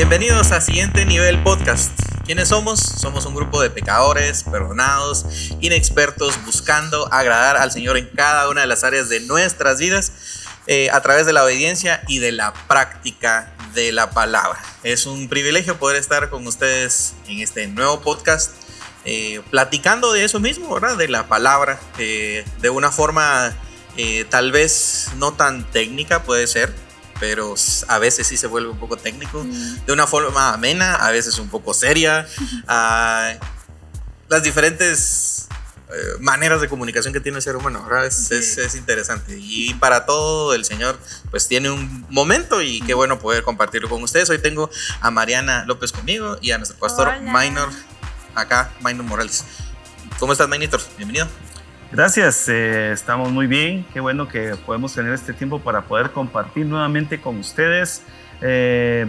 Bienvenidos a Siguiente Nivel Podcast. ¿Quiénes somos? Somos un grupo de pecadores, perdonados, inexpertos, buscando agradar al Señor en cada una de las áreas de nuestras vidas eh, a través de la obediencia y de la práctica de la palabra. Es un privilegio poder estar con ustedes en este nuevo podcast, eh, platicando de eso mismo, ¿verdad? De la palabra, eh, de una forma tal vez no tan técnica, puede ser, pero a veces sí se vuelve un poco técnico, mm. de una forma amena, a veces un poco seria. Ah, las diferentes eh, maneras de comunicación que tiene el ser humano, ¿verdad? Es, es, interesante. Y para todo el Señor, pues tiene un momento y qué bueno poder compartirlo con ustedes. Hoy tengo a Mariana López conmigo y a nuestro pastor Minor, acá, Minor Morales. ¿Cómo estás, Minor? Bienvenido. Gracias, eh, estamos muy bien. Qué bueno que podemos tener este tiempo para poder compartir nuevamente con ustedes eh,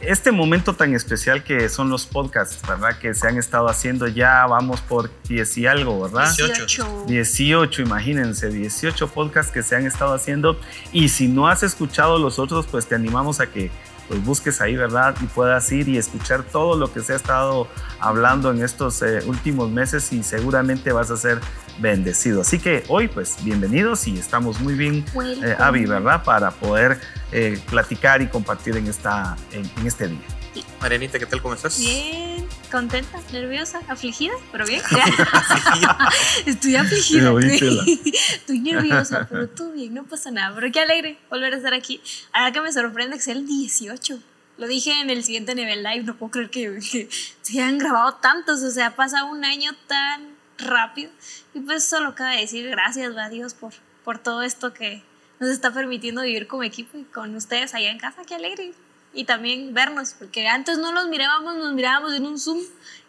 este momento tan especial que son los podcasts, ¿verdad? Que se han estado haciendo ya, vamos por 10 y algo, ¿verdad? 18. 18, imagínense, 18 podcasts que se han estado haciendo. Y si no has escuchado los otros, pues te animamos a que pues busques ahí, ¿verdad? Y puedas ir y escuchar todo lo que se ha estado hablando en estos eh, últimos meses y seguramente vas a ser bendecido. Así que hoy, pues, bienvenidos y estamos muy bien, eh, Avi, ¿verdad? Para poder eh, platicar y compartir en, esta, en, este día. Marianita, ¿qué tal? ¿Cómo estás? Bien, contenta, nerviosa, afligida, pero bien. Estoy afligida. Estoy nerviosa, pero tú bien, no pasa nada. Pero qué alegre volver a estar aquí. Ahora que me sorprende que sea el 18. Lo dije en el siguiente nivel live, no puedo creer que, que se hayan grabado tantos. O sea, pasa un año tan rápido. Y pues solo cabe decir gracias a Dios por, por todo esto que nos está permitiendo vivir como equipo y con ustedes allá en casa. Qué alegre y también vernos, porque antes no nos mirábamos, nos mirábamos en un Zoom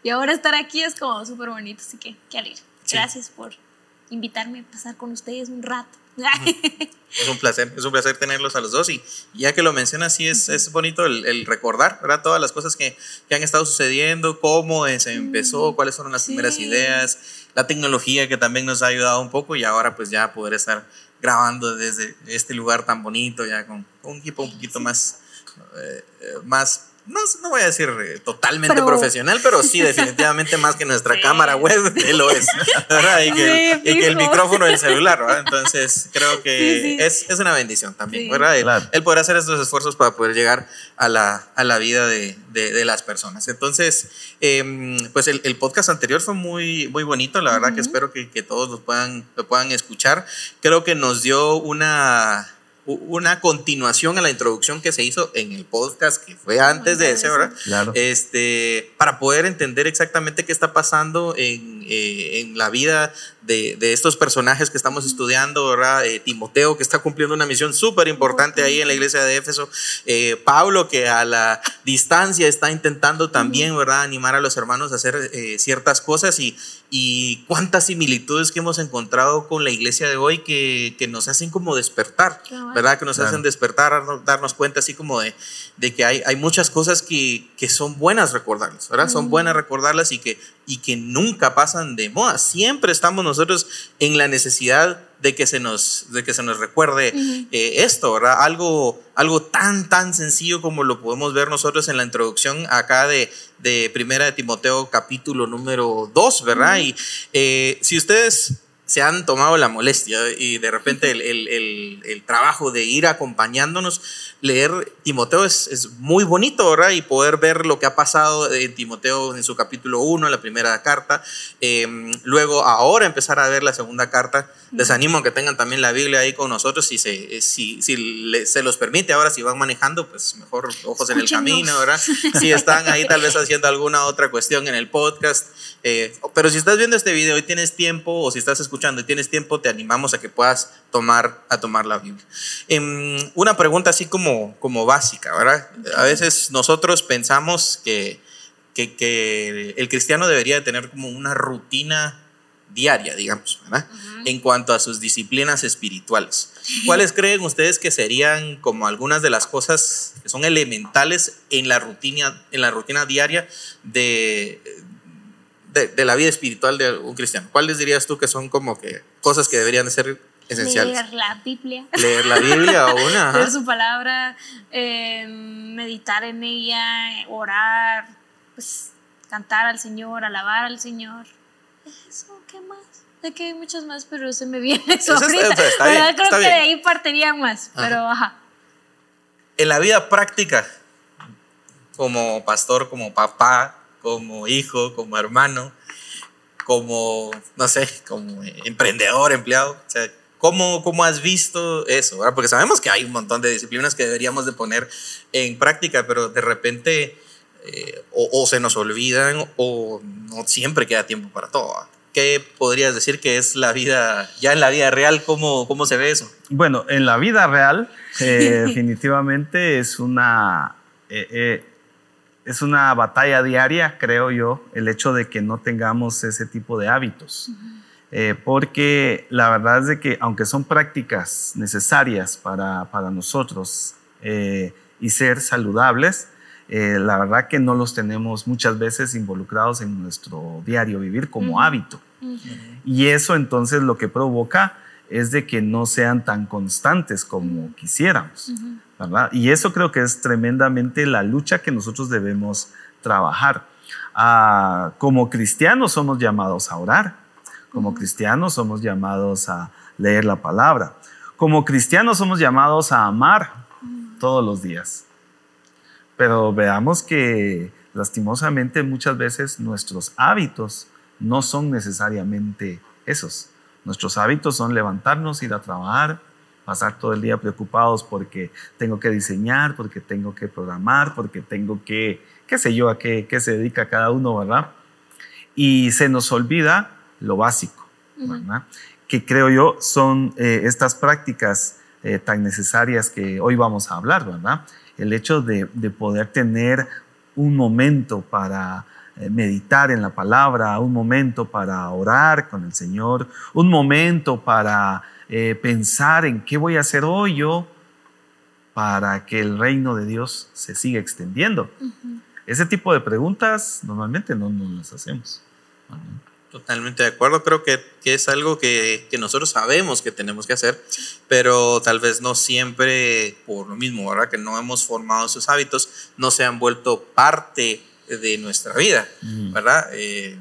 y ahora estar aquí es como súper bonito, así que qué alegre. Gracias por invitarme a pasar con ustedes un rato. Es un placer, es un placer tenerlos a los dos y ya que lo mencionas, sí es, es bonito el, recordar, ¿verdad? Todas las cosas que, que, han estado sucediendo, cómo se empezó, cuáles fueron las primeras ideas, la tecnología que también nos ha ayudado un poco y ahora pues ya poder estar grabando desde este lugar tan bonito, ya con un equipo un poquito más eh, eh, más no, no, voy a decir eh, totalmente profesional, pero sí definitivamente más que nuestra cámara web, él lo es, Y que, el micrófono del celular, ¿verdad? Entonces creo que Es, es, una bendición también, ¿verdad? El, poder hacer estos esfuerzos para poder llegar a la, a la vida de, de, las personas. Entonces, em, pues el, el, podcast anterior fue muy, muy bonito, la verdad que espero que, que todos lo puedan, lo puedan escuchar. Creo que nos dio una una continuación a la introducción que se hizo en el podcast que fue antes de ese, ¿verdad? Claro. Este, para poder entender exactamente qué está pasando en, eh, en la vida de, de, estos personajes que estamos estudiando, ¿verdad? Eh, Timoteo, que está cumpliendo una misión súper importante ahí en la iglesia de Éfeso. Eh, Pablo, que a la distancia está intentando también, ¿verdad? Animar a los hermanos a hacer ciertas cosas y, y cuántas similitudes que hemos encontrado con la iglesia de hoy que, que nos hacen como despertar, ¿verdad? Que nos hacen despertar, darnos cuenta así como de, de que hay, hay muchas cosas que, que son buenas recordarlas, ¿verdad? Son buenas recordarlas y que, y que nunca pasan de moda. Siempre estamos nosotros en la necesidad de que se nos, de que se nos recuerde eh, esto, ¿verdad? Algo, algo tan, tan sencillo como lo podemos ver nosotros en la introducción acá de, de Primera de Timoteo capítulo número 2, ¿verdad? Y eh, si ustedes se han tomado la molestia y de repente el, el, el, trabajo de ir acompañándonos, leer Timoteo es, es, muy bonito, ¿verdad? Y poder ver lo que ha pasado en Timoteo en su capítulo 1, la primera carta. Em, luego, ahora empezar a ver la segunda carta. Les animo a que tengan también la Biblia ahí con nosotros. Si se, si, si se los permite, ahora si van manejando, pues mejor ojos en el camino, ¿verdad? Si están ahí tal vez haciendo alguna otra cuestión en el podcast. Eh, pero si estás viendo este video y tienes tiempo, o si estás escuchando y tienes tiempo, te animamos a que puedas tomar, a tomar la Biblia. Em, una pregunta así como, como básica, ¿verdad? A veces nosotros pensamos que, que, que el cristiano debería de tener como una rutina diaria, digamos, ¿verdad? En cuanto a sus disciplinas espirituales. ¿Cuáles creen ustedes que serían como algunas de las cosas que son elementales en la rutina, en la rutina diaria de, de, de la vida espiritual de un cristiano? ¿Cuáles dirías tú que son como que cosas que deberían de ser esenciales. Leer la Biblia. Leer la Biblia o una. Leer su palabra, eh, meditar en ella, orar, pues cantar al Señor, alabar al Señor. Eso, ¿qué más? De que hay muchas más, pero se me viene eso, ahorita. está bien, Pero creo está que bien. de ahí partiría más, pero ajá. En la vida práctica, como pastor, como papá, como hijo, como hermano, como, no sé, como emprendedor, empleado. O sea, ¿cómo, cómo has visto eso? verdad? Porque sabemos que hay un montón de disciplinas que deberíamos de poner en práctica, pero de repente eh, o, o se nos olvidan o no siempre queda tiempo para todo. ¿verdad? ¿Qué podrías decir que es la vida, ya en la vida real, cómo, cómo se ve eso? Bueno, en la vida real, eh, definitivamente es una, eh, eh, es una batalla diaria, creo yo, el hecho de que no tengamos ese tipo de hábitos. Eh, porque la verdad es de que aunque son prácticas necesarias para, para nosotros eh, y ser saludables, eh, la verdad que no los tenemos muchas veces involucrados en nuestro diario vivir como hábito. Y eso entonces lo que provoca es de que no sean tan constantes como quisiéramos, ¿verdad? Y eso creo que es tremendamente la lucha que nosotros debemos trabajar. Ah, como cristianos somos llamados a orar, como cristianos somos llamados a leer la palabra, como cristianos somos llamados a amar todos los días. Pero veamos que lastimosamente muchas veces nuestros hábitos no son necesariamente esos. Nuestros hábitos son levantarnos, ir a trabajar, pasar todo el día preocupados porque tengo que diseñar, porque tengo que programar, porque tengo que, qué sé yo, a qué, qué se dedica cada uno, ¿verdad? Y se nos olvida lo básico, ¿verdad? Que creo yo son eh, estas prácticas eh, tan necesarias que hoy vamos a hablar, ¿verdad? El hecho de, de poder tener un momento para meditar en la palabra, un momento para orar con el Señor, un momento para eh, pensar en qué voy a hacer hoy yo para que el reino de Dios se siga extendiendo. Ese tipo de preguntas normalmente no nos las hacemos. Totalmente de acuerdo, creo que, que es algo que, que nosotros sabemos que tenemos que hacer, pero tal vez no siempre por lo mismo, ¿verdad? Que no hemos formado esos hábitos, no se han vuelto parte de nuestra vida, Mm. ¿verdad? Eh,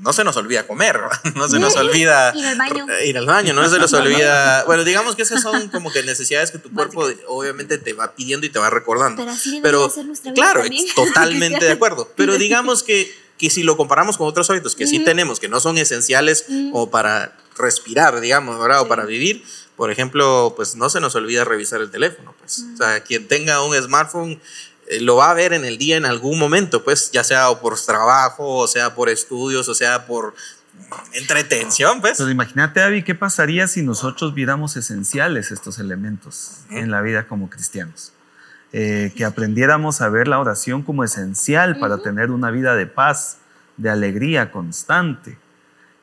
no se nos olvida comer, no se nos olvida Ir al baño. ir al baño, no se nos olvida, bueno, digamos que esas son como que necesidades que tu cuerpo obviamente te va pidiendo y te va recordando. Pero así Pero, ser nuestra vida claro, también. totalmente de acuerdo. Pero digamos que, que si lo comparamos con otros hábitos que sí tenemos, que no son esenciales o para respirar, digamos, ¿verdad? O para vivir, por ejemplo, pues no se nos olvida revisar el teléfono, pues. O sea, quien tenga un smartphone lo va a ver en el día en algún momento, pues, ya sea o por trabajo, o sea por estudios, o sea por entretención, pues. Pero imagínate, Avi, ¿qué pasaría si nosotros viéramos esenciales estos elementos en la vida como cristianos? Eh, que aprendiéramos a ver la oración como esencial para tener una vida de paz, de alegría constante.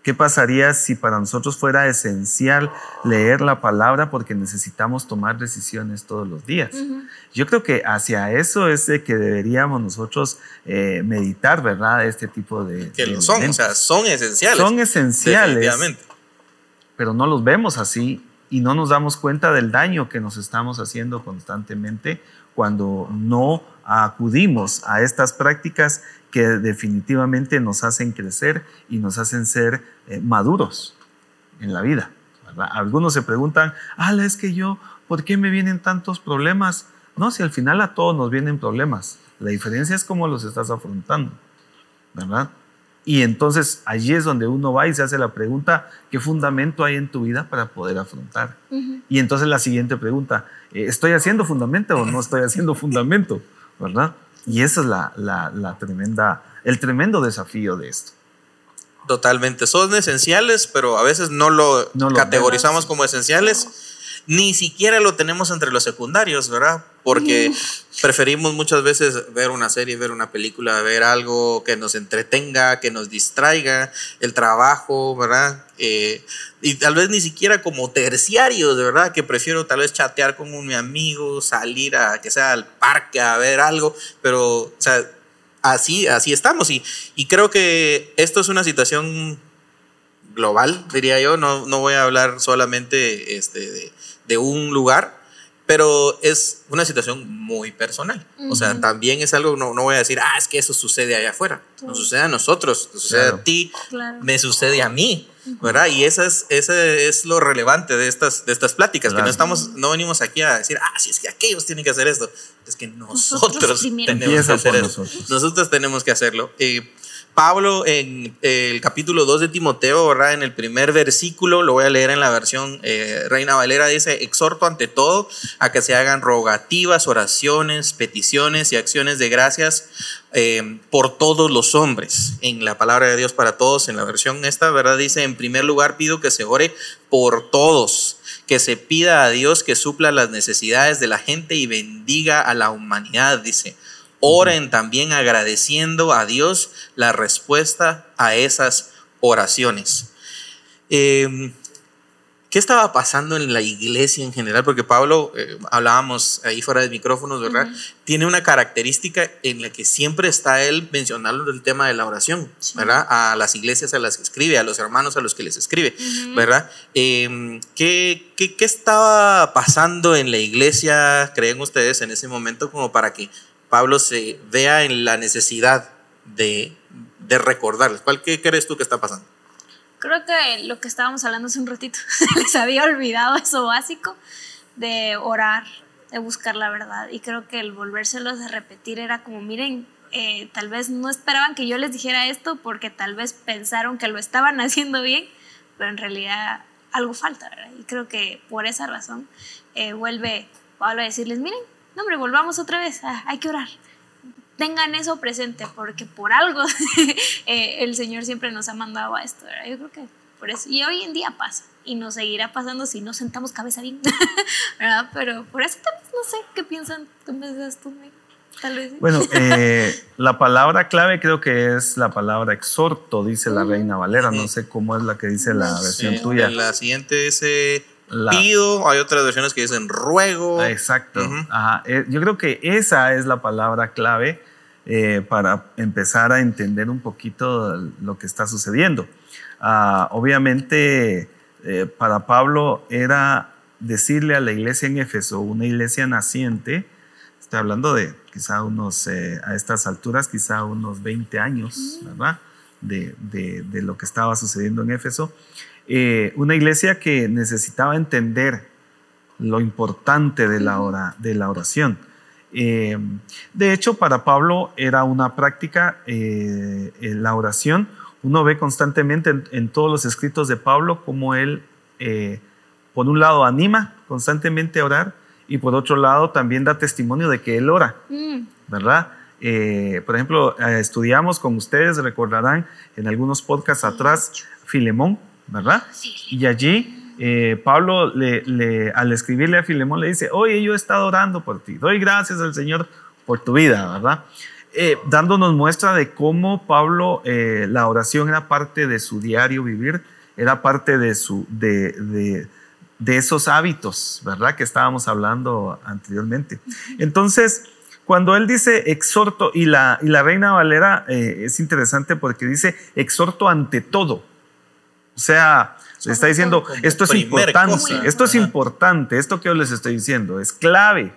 ¿Qué pasaría si para nosotros fuera esencial leer la palabra porque necesitamos tomar decisiones todos los días? Ujú. Yo creo que hacia eso es de que deberíamos nosotros eh, meditar, ¿verdad? Este tipo de... Que de lo son, o sea, son esenciales. Son esenciales Definitivamente. pero no los vemos así y no nos damos cuenta del daño que nos estamos haciendo constantemente cuando no acudimos a estas prácticas que definitivamente nos hacen crecer y nos hacen ser eh, maduros en la vida. ¿verdad? Algunos se preguntan, ah, es que yo, ¿por qué me vienen tantos problemas? No, si al final a todos nos vienen problemas. La diferencia es cómo los estás afrontando, ¿verdad? Y entonces allí es donde uno va y se hace la pregunta, ¿qué fundamento hay en tu vida para poder afrontar? Y entonces la siguiente pregunta, eh, ¿estoy haciendo fundamento o no estoy haciendo fundamento? ¿Verdad? Y esa es la, la- la tremenda, el tremendo desafío de esto. Totalmente. Son esenciales, pero a veces no lo, No lo categorizamos como esenciales. Ni siquiera lo tenemos entre los secundarios, ¿verdad? Porque preferimos muchas veces ver una serie, ver una película, ver algo que nos entretenga, que nos distraiga, el trabajo, ¿verdad? Eh, y tal vez ni siquiera como terciarios, verdad, que prefiero tal vez chatear con un mi amigo, salir a que sea al parque a ver algo, pero, o sea, así, así estamos. Y, y creo que esto es una situación global, diría yo. No, no voy a hablar solamente este, de, de un lugar, pero es una situación muy personal. O sea, también es algo, no, no voy a decir, ah, es que eso sucede allá afuera. Nos sucede a nosotros, nos sucede a ti, me sucede a mí, ¿verdad? Y eso es, ese es lo relevante de estas, de estas pláticas, que no, estamos, no venimos aquí a decir, ah, sí, es que aquellos tienen que hacer esto. Es que nosotros, tenemos que hacer eso. Nosotros. tenemos que hacerlo. Pablo en el capítulo 2 de Timoteo, ¿verdad? En el primer versículo, lo voy a leer en la versión eh, Reina Valera, dice, exhorto ante todo a que se hagan rogativas, oraciones, peticiones y acciones de gracias eh, por todos los hombres. En la palabra de Dios para todos, en la versión esta, ¿verdad? Dice, en primer lugar pido que se ore por todos, que se pida a Dios que supla las necesidades de la gente y bendiga a la humanidad, dice Oren también agradeciendo a Dios la respuesta a esas oraciones. Em, ¿Qué estaba pasando en la iglesia en general? Porque Pablo, eh, hablábamos ahí fuera de micrófonos, ¿verdad? Tiene una característica en la que siempre está él mencionando el tema de la oración, ¿verdad? A las iglesias a las que escribe, a los hermanos a los que les escribe, ¿verdad? Em, ¿qué, qué, qué estaba pasando en la iglesia, creen ustedes, en ese momento como para que Pablo se vea en la necesidad de, de recordarles. ¿Cuál qué crees tú que está pasando? Creo que lo que estábamos hablando hace un ratito, les había olvidado eso básico de orar, de buscar la verdad. Y creo que el volvérselos a repetir era como, miren, eh, tal vez no esperaban que yo les dijera esto porque tal vez pensaron que lo estaban haciendo bien, pero en realidad algo falta, ¿verdad? Y creo que por esa razón eh, vuelve Pablo a decirles, miren, no, hombre, volvamos otra vez, ah, hay que orar. Tengan eso presente, porque por algo eh, el Señor siempre nos ha mandado a esto, ¿verdad? Yo creo que por eso. Y hoy en día pasa, y nos seguirá pasando si no sentamos cabeza bien, ¿verdad? Pero por eso tal vez no sé qué piensan, tú me tú, Tal vez. Bueno, eh, la palabra clave creo que es la palabra exhorto, dice la Reina Valera. No sé cómo es la que dice la versión tuya. La siguiente es eh, pido, hay otras versiones que dicen ruego. Exacto. Eh, yo creo que esa es la palabra clave eh, para empezar a entender un poquito lo que está sucediendo. Ah, obviamente, eh, para Pablo era decirle a la iglesia en Éfeso, una iglesia naciente, estoy hablando de quizá unos, a estas alturas, quizá unos 20 años, ¿verdad? De, de, lo que estaba sucediendo en Éfeso. Eh, una iglesia que necesitaba entender lo importante de la, de la oración. Eh, de hecho, para Pablo era una práctica eh, la oración. Uno ve constantemente en, todos los escritos de Pablo cómo él, por un lado, anima constantemente a orar y por otro lado también da testimonio de que él ora, mm. ¿verdad? por ejemplo, estudiamos con ustedes, recordarán en algunos podcasts atrás, Filemón, ¿verdad? Y allí eh, Pablo le, al escribirle a Filemón le dice, oye, yo he estado orando por ti, doy gracias al Señor por tu vida, ¿verdad? Eh, dándonos muestra de cómo Pablo, eh, la oración era parte de su diario vivir, era parte de, su, de, de, esos hábitos, ¿verdad? Que estábamos hablando anteriormente. Entonces, cuando él dice exhorto, y la, y la Reina Valera es interesante porque dice exhorto ante todo. O sea, le está diciendo, esto es importante, esto es importante, esto que yo les estoy diciendo es clave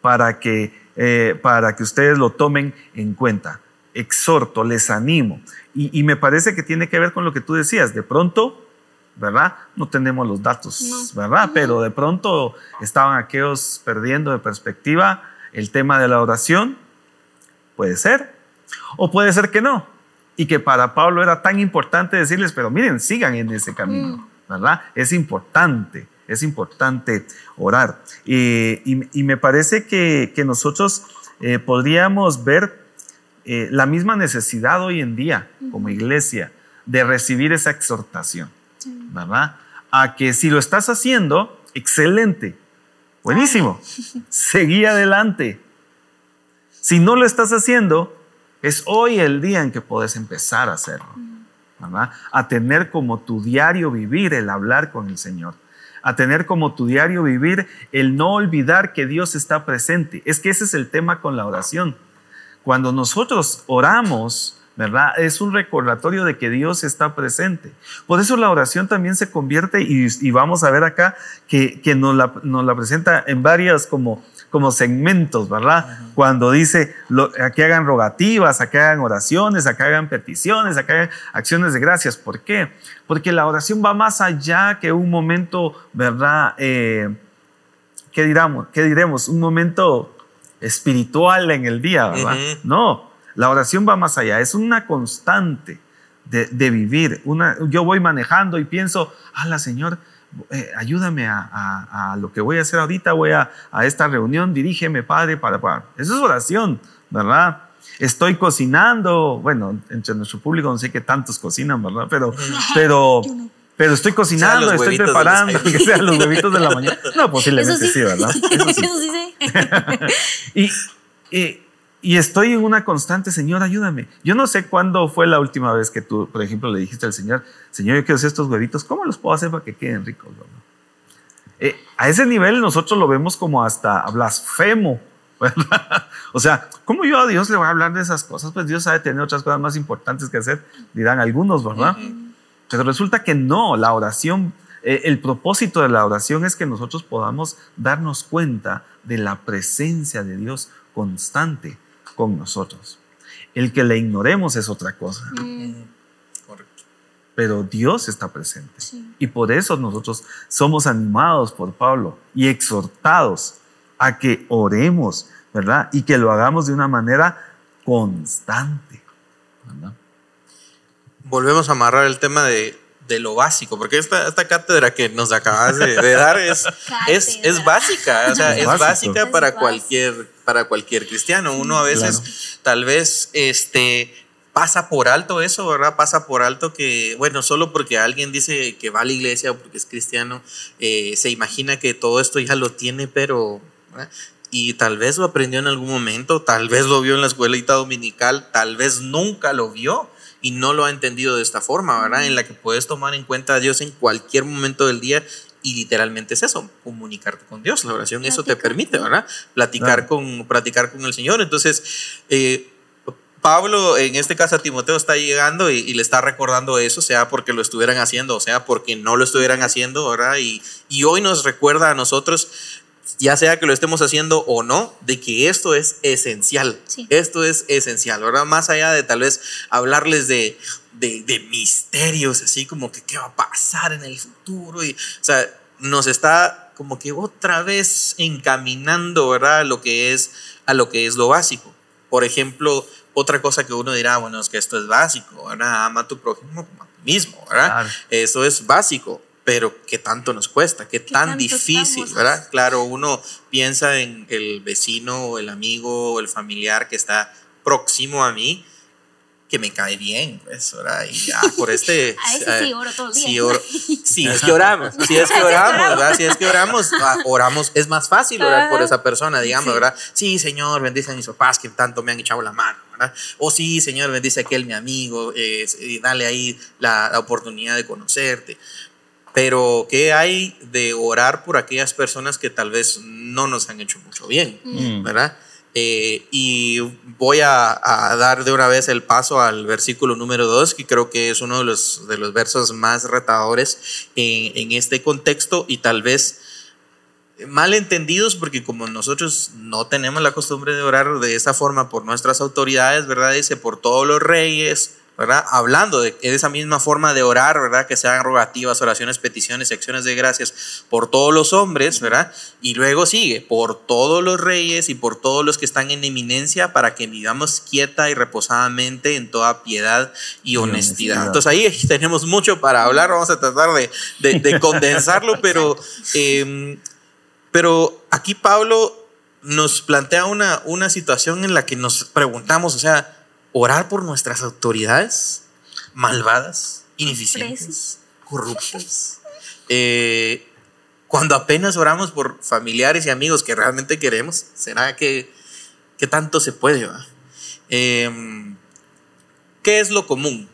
para que, eh, para que ustedes lo tomen en cuenta. Exhorto, les animo. Y, me parece que tiene que ver con lo que tú decías. De pronto, ¿verdad? No tenemos los datos, ¿verdad? Pero de pronto estaban aquellos perdiendo de perspectiva el tema de la oración. Puede ser. O puede ser que no y que para Pablo era tan importante decirles, pero miren, sigan en ese camino, mm. ¿verdad? Es importante, es importante orar. y, me parece que, nosotros eh, podríamos ver eh, la misma necesidad hoy en día como iglesia de recibir esa exhortación, ¿verdad? A que si lo estás haciendo, excelente, buenísimo, seguí adelante. Si no lo estás haciendo, es hoy el día en que puedes empezar a hacerlo, ¿verdad? A tener como tu diario vivir el hablar con el Señor, a tener como tu diario vivir el no olvidar que Dios está presente. Es que ese es el tema con la oración. Cuando nosotros oramos, ¿verdad? Es un recordatorio de que Dios está presente. Por eso la oración también se convierte, y, vamos a ver acá que, nos, la, presenta en varias como, como segmentos, ¿verdad? Cuando dice lo, a que hagan rogativas, a que hagan oraciones, a que hagan peticiones, a que hagan acciones de gracias. ¿Por qué? Porque la oración va más allá que un momento, ¿verdad? Eh, ¿qué, diramos, ¿Qué diremos? Un momento espiritual en el día, ¿verdad? No, la oración va más allá, es una constante de, vivir. Una, yo voy manejando y pienso, la Señor, eh, ayúdame a, lo que voy a hacer ahorita, voy a, esta reunión, dirígeme, Padre, para, para. Eso es oración, ¿verdad? Estoy cocinando, bueno, entre nuestro público no sé qué tantos cocinan, ¿verdad? Pero, pero, pero estoy cocinando, estoy preparando, que sean los huevitos de la mañana. No, posiblemente sí. ¿verdad? Eso sí, Eso sí. y, y estoy en una constante, Señor, ayúdame. Yo no sé cuándo fue la última vez que tú, por ejemplo, le dijiste al Señor, Señor, yo quiero hacer estos huevitos, ¿cómo los puedo hacer para que queden ricos? Eh, a ese nivel nosotros lo vemos como hasta blasfemo. ¿verdad? O sea, ¿cómo yo a Dios le voy a hablar de esas cosas? Pues Dios sabe tener otras cosas más importantes que hacer, dirán algunos, ¿verdad? Pero resulta que no, la oración, eh, el propósito de la oración es que nosotros podamos darnos cuenta de la presencia de Dios constante con nosotros. El que le ignoremos es otra cosa. Mm. Pero Dios está presente. Y por eso nosotros somos animados por Pablo y exhortados a que oremos, ¿verdad? Y que lo hagamos de una manera constante. Volvemos a amarrar el tema de, lo básico, porque esta, esta cátedra que nos acabas de, dar es, es, es, básica, o sea, es, básica para cualquier para cualquier cristiano. Uno a veces, tal vez, este, pasa por alto eso, ¿verdad? Pasa por alto que, bueno, solo porque alguien dice que va a la iglesia o porque es cristiano, eh, se imagina que todo esto ya lo tiene, pero... Y tal vez lo aprendió en algún momento, tal vez lo vio en la escuelita dominical, tal vez nunca lo vio y no lo ha entendido de esta forma, ¿verdad? En la que puedes tomar en cuenta a Dios en cualquier momento del día y literalmente es eso, comunicarte con Dios. La oración eso te permite, ¿verdad? Platicar, con, platicar con el Señor. Entonces, eh, Pablo, en este caso a Timoteo, está llegando y, le está recordando eso, sea porque lo estuvieran haciendo, o sea porque no lo estuvieran haciendo, ¿verdad? Y, y hoy nos recuerda a nosotros ya sea que lo estemos haciendo o no, de que esto es esencial. Esto es esencial, ¿verdad? Más allá de tal vez hablarles de, de, misterios, así como que qué va a pasar en el futuro. Y, o sea, nos está como que otra vez encaminando, ¿verdad? A lo que es, a lo, que es lo básico. Por ejemplo, otra cosa que uno dirá, bueno, es que esto es básico, ¿verdad? Ama a tu prójimo como a ti mismo, ¿verdad? Eso es básico, pero ¿qué tanto nos cuesta? ¿Qué, tan difícil, ¿verdad? Claro, uno piensa en el vecino o el amigo o el familiar que está próximo a mí, que me cae bien, pues, ¿verdad? Y ya por este... a ese sí oro todo el día. Sí, oro, sí, es que oramos, sí es que oramos, ¿verdad? Si es que oramos, ah, oramos, es más fácil orar por esa persona, digamos, ¿verdad? Sí, Señor, bendice a mis papás que tanto me han echado la mano, ¿verdad? O sí, Señor, bendice a aquel mi amigo, eh, dale ahí la, la oportunidad de conocerte. Pero, ¿qué hay de orar por aquellas personas que tal vez no nos han hecho mucho bien, mm. ¿verdad? Eh, y voy a, dar de una vez el paso al versículo número 2, que creo que es uno de los, de los versos más retadores en, este contexto y tal vez mal entendidos porque como nosotros no tenemos la costumbre de orar de esa forma por nuestras autoridades, ¿verdad? Dice, por todos los reyes, ¿verdad? Hablando de esa misma forma de orar, ¿verdad? Que sean rogativas, oraciones, peticiones, acciones de gracias por todos los hombres, ¿verdad? Y luego sigue, por todos los reyes y por todos los que están en eminencia, para que vivamos quieta y reposadamente en toda piedad y, honestidad. Entonces ahí tenemos mucho para hablar, vamos a tratar de, condensarlo, pero, em, pero aquí Pablo nos plantea una, una situación en la que nos preguntamos, o sea, orar por nuestras autoridades malvadas, ineficientes, corruptas. Eh, cuando apenas oramos por familiares y amigos que realmente queremos, ¿será que, tanto se puede? Em, ¿Qué es lo común?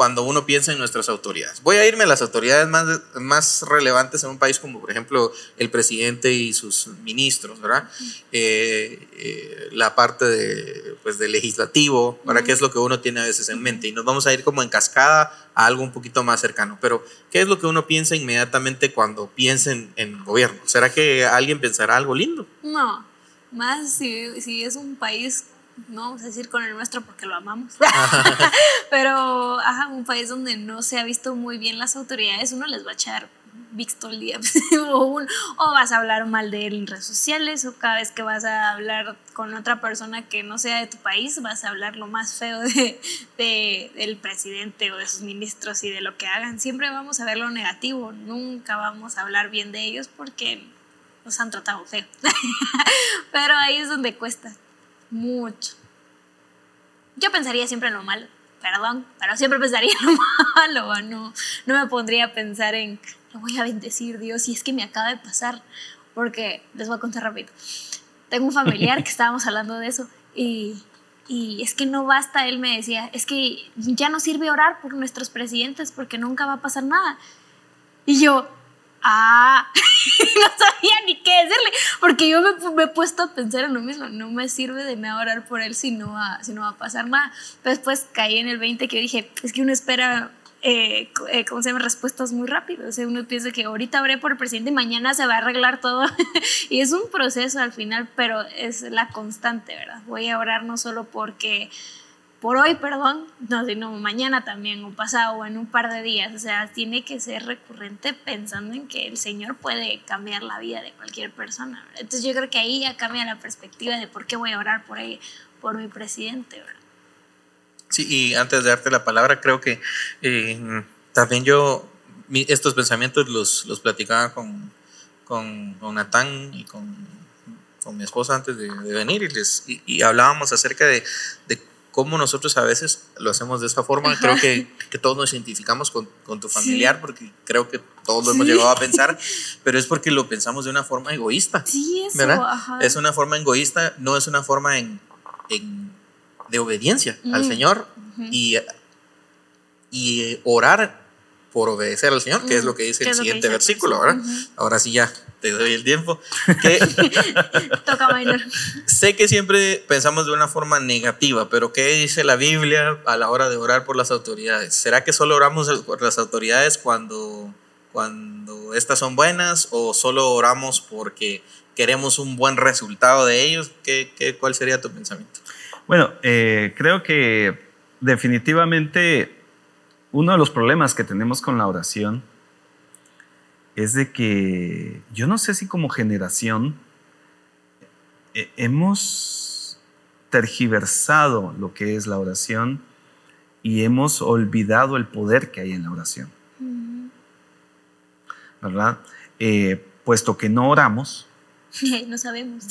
Cuando uno piensa en nuestras autoridades. Voy a irme a las autoridades más, más relevantes en un país como por ejemplo el presidente y sus ministros, ¿verdad? Eh, eh, la parte de, pues, del legislativo, ¿para qué es lo que uno tiene a veces en mente? Y nos vamos a ir como en cascada a algo un poquito más cercano. Pero, ¿qué es lo que uno piensa inmediatamente cuando piensa en, en gobierno? ¿Será que alguien pensará algo lindo? No, más si, si es un país no vamos a decir con el nuestro porque lo amamos, pero ajá, un país donde no se ha visto muy bien las autoridades, uno les va a echar VIX todo el día, o, o, vas a hablar mal de él en redes sociales, o cada vez que vas a hablar con otra persona que no sea de tu país, vas a hablar lo más feo de, de, del presidente o de sus ministros y de lo que hagan. Siempre vamos a ver lo negativo, nunca vamos a hablar bien de ellos porque nos han tratado feo. Pero ahí es donde cuesta mucho. Yo pensaría siempre en lo malo, perdón, pero siempre pensaría en lo malo, no, no me pondría a pensar en, lo voy a bendecir Dios, y es que me acaba de pasar, porque les voy a contar rápido. Tengo un familiar que estábamos hablando de eso y, y es que no basta, él me decía, es que ya no sirve orar por nuestros presidentes porque nunca va a pasar nada. Y yo, ah, no sabía ni qué decirle, porque yo me, he puesto a pensar en lo mismo, no me sirve de nada orar por él si no, va, si no va a pasar nada. Pero después caí en el 20 que dije, es que uno espera, eh, eh, ¿cómo se llama? Respuestas muy rápido. O sea, uno piensa que ahorita oré por el presidente y mañana se va a arreglar todo. y es un proceso al final, pero es la constante, ¿verdad? Voy a orar no solo porque por hoy, perdón, no, sino mañana también, o pasado, o en un par de días. O sea, tiene que ser recurrente pensando en que el Señor puede cambiar la vida de cualquier persona. Entonces yo creo que ahí ya cambia la perspectiva de por qué voy a orar por, ahí, por mi presidente. ¿verdad? Sí, y antes de darte la palabra, creo que eh, también yo estos pensamientos los, los platicaba con, con, con Natán y con, con, mi esposa antes de, venir y, les, y, hablábamos acerca de, de cómo nosotros a veces lo hacemos de esta forma. Creo que, que, todos nos identificamos con, con tu familiar, porque creo que todos lo hemos llegado a pensar, pero es porque lo pensamos de una forma egoísta. Sí, eso, ¿verdad? Es una forma egoísta, no es una forma en, en de obediencia al mm. Señor y, y orar por obedecer al Señor, que es lo que dice el siguiente versículo, ¿verdad? Ahora sí ya te doy el tiempo. Toca bailar. Sé que siempre pensamos de una forma negativa, pero ¿qué dice la Biblia a la hora de orar por las autoridades? ¿Será que solo oramos por las autoridades cuando, cuando estas son buenas o solo oramos porque queremos un buen resultado de ellos? ¿Qué, qué cuál sería tu pensamiento? Bueno, eh, creo que definitivamente uno de los problemas que tenemos con la oración es de que yo no sé si como generación eh, hemos tergiversado lo que es la oración y hemos olvidado el poder que hay en la oración. ¿Verdad? Eh, puesto que no oramos, no sabemos.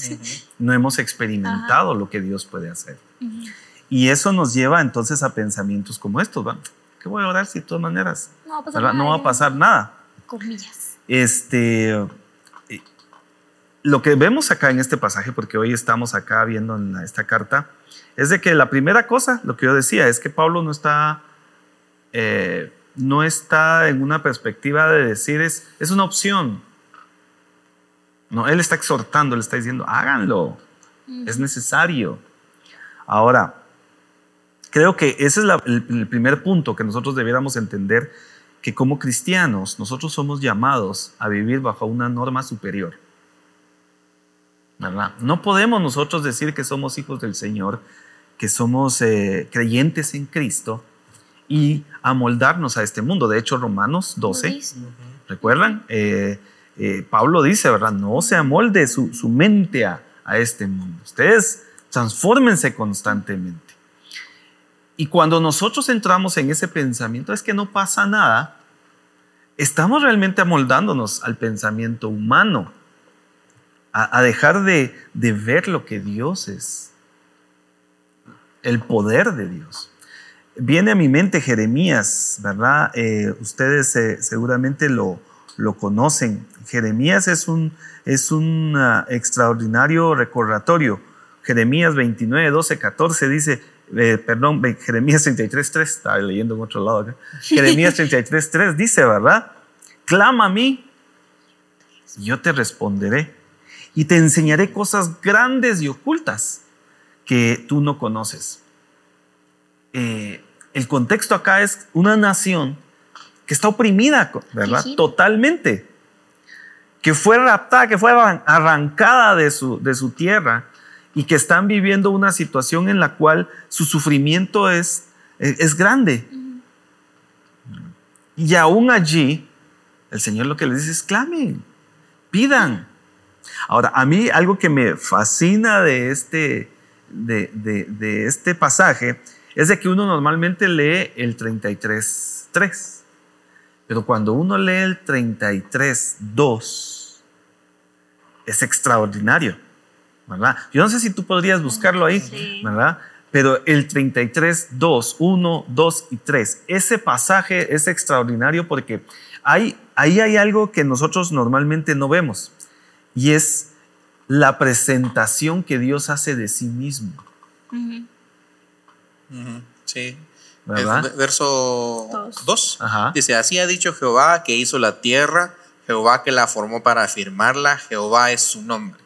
No hemos experimentado lo que Dios puede hacer. Y eso nos lleva entonces a pensamientos como estos, ¿verdad? ¿Qué voy a orar si de todas maneras no va a pasar, nada, no va a pasar nada? Comillas. Este, lo que vemos acá en este pasaje, porque hoy estamos acá viendo en esta carta, es de que la primera cosa, lo que yo decía, es que Pablo no está, eh, no está en una perspectiva de decir es, es una opción. No, él está exhortando, le está diciendo, háganlo, es necesario. Ahora, creo que ese es el, primer punto que nosotros debiéramos entender, que como cristianos nosotros somos llamados a vivir bajo una norma superior. ¿verdad? No podemos nosotros decir que somos hijos del Señor, que somos eh, creyentes en Cristo y amoldarnos a este mundo. De hecho, Romanos 12, ¿recuerdan? Eh, eh, Pablo dice, ¿verdad? No se amolde su, su mente a, a este mundo. Ustedes transfórmense constantemente. Y cuando nosotros entramos en ese pensamiento es que no pasa nada, estamos realmente amoldándonos al pensamiento humano, a, dejar de, ver lo que Dios es, el poder de Dios. Viene a mi mente Jeremías, ¿verdad? Eh, ustedes eh, seguramente lo, lo conocen. Jeremías es un, es un ah, extraordinario recordatorio. Jeremías 29, 12, 14 dice, eh, perdón, Jeremías 33.3, estaba leyendo en otro lado acá. Jeremías 33.3 dice, ¿verdad? Clama a mí, yo te responderé y te enseñaré cosas grandes y ocultas que tú no conoces. Eh, el contexto acá es una nación que está oprimida, ¿verdad? Totalmente. Que fue raptada, que fue arrancada de su, de su tierra y que están viviendo una situación en la cual su sufrimiento es, es grande. Y aún allí, el Señor lo que les dice es clamen, pidan. Ahora, a mí algo que me fascina de este, de, de este pasaje es de que uno normalmente lee el 33.3. Pero cuando uno lee el 33.2, es extraordinario, ¿verdad? Yo no sé si tú podrías buscarlo ahí, ¿verdad? Pero el 33, 2, 1, 2 y 3, ese pasaje es extraordinario porque hay, ahí hay algo que nosotros normalmente no vemos y es la presentación que Dios hace de sí mismo. Sí. verso 2 dice, así ha dicho Jehová que hizo la tierra, Jehová que la formó para afirmarla, Jehová es su nombre.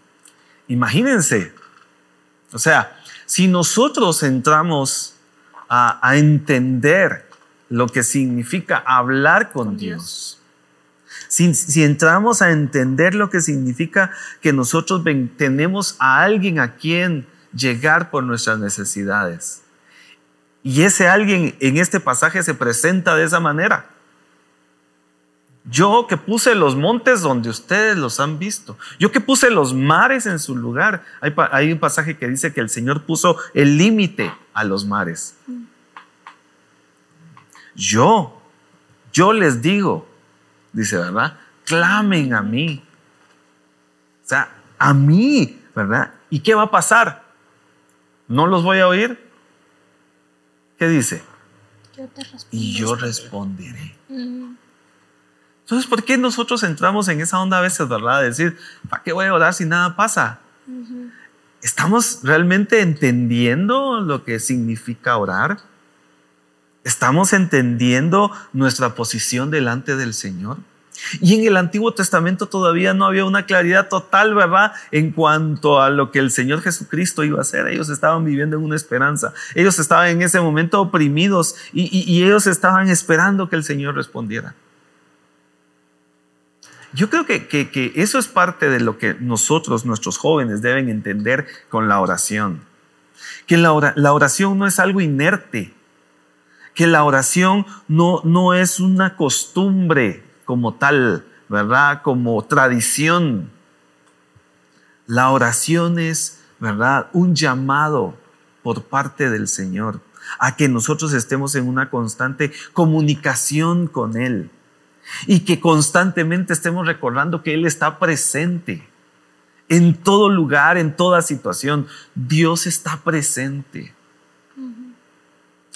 Imagínense, o sea, si nosotros entramos a, entender lo que significa hablar con, Dios, Si, si, entramos a entender lo que significa que nosotros tenemos a alguien a quien llegar por nuestras necesidades, y ese alguien en este pasaje se presenta de esa manera. Yo que puse los montes donde ustedes los han visto. Yo que puse los mares en su lugar. Hay, un pasaje que dice que el Señor puso el límite a los mares. Yo, yo les digo, dice, ¿verdad? Clamen a mí. O sea, a mí, ¿verdad? ¿Y qué va a pasar? ¿No los voy a oír? ¿Qué dice? y yo responderé. Entonces, ¿por qué nosotros entramos en esa onda a veces, verdad? De decir, ¿para qué voy a orar si nada pasa? ¿Estamos realmente entendiendo lo que significa orar? ¿Estamos entendiendo nuestra posición delante del Señor? Y en el Antiguo Testamento todavía no había una claridad total, ¿verdad? En cuanto a lo que el Señor Jesucristo iba a hacer. Ellos estaban viviendo en una esperanza. Ellos estaban en ese momento oprimidos y, ellos estaban esperando que el Señor respondiera. Yo creo que, eso es parte de lo que nosotros, nuestros jóvenes, deben entender con la oración. Que la, oración no es algo inerte. Que la oración no, no es una costumbre como tal, ¿verdad? Como tradición. La oración es, ¿verdad? Un llamado por parte del Señor a que nosotros estemos en una constante comunicación con Él y que constantemente estemos recordando que Él está presente en todo lugar, en toda situación. Dios está presente.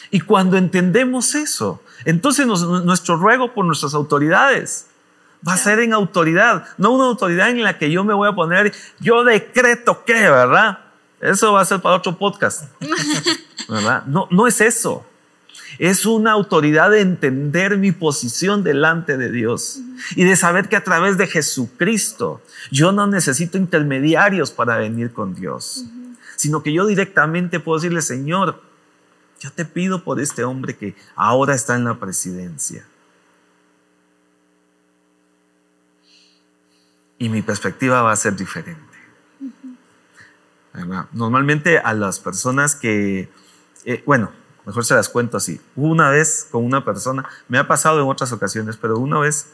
Y cuando entendemos eso, entonces nuestro ruego por nuestras autoridades va a ser en autoridad, no una autoridad en la que yo me voy a poner, yo decreto que, ¿verdad? Eso va a ser para otro podcast, ¿verdad? No, no es eso. Es una autoridad de entender mi posición delante de Dios y de saber que a través de Jesucristo yo no necesito intermediarios para venir con Dios, sino que yo directamente puedo decirle, Señor, yo te pido por este hombre que ahora está en la presidencia. Y mi perspectiva va a ser diferente. Normalmente a las personas que, eh, bueno, mejor se las cuento así. Una vez con una persona, me ha pasado en otras ocasiones, pero una vez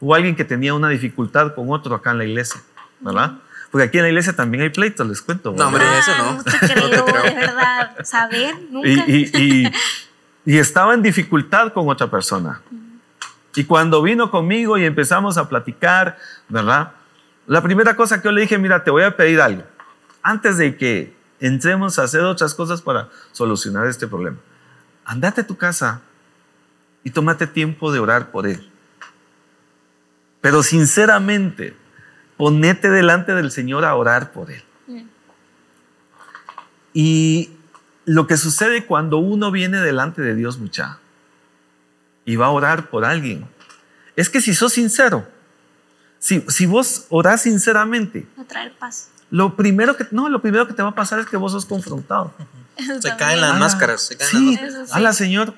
hubo alguien que tenía una dificultad con otro acá en la iglesia, ¿verdad? Porque aquí en la iglesia también hay pleitos, les cuento. No, hombre, eso no. No te creo, de verdad. Saber, nunca. Y, y, estaba en dificultad con otra persona. Y cuando vino conmigo y empezamos a platicar, ¿verdad? La primera cosa que yo le dije, mira, te voy a pedir algo. Antes de que entremos a hacer otras cosas para solucionar este problema. Andate a tu casa y tómate tiempo de orar por él. Pero sinceramente, ponete delante del Señor a orar por Él. Y lo que sucede cuando uno viene delante de Dios, mucha, y va a orar por alguien, es que si sos sincero, si, si vos orás sinceramente, a traer paz. Lo primero que no, lo primero que te va a pasar es que vos sos confrontado. Se caen las máscaras, se caen sí, las máscaras. Señor,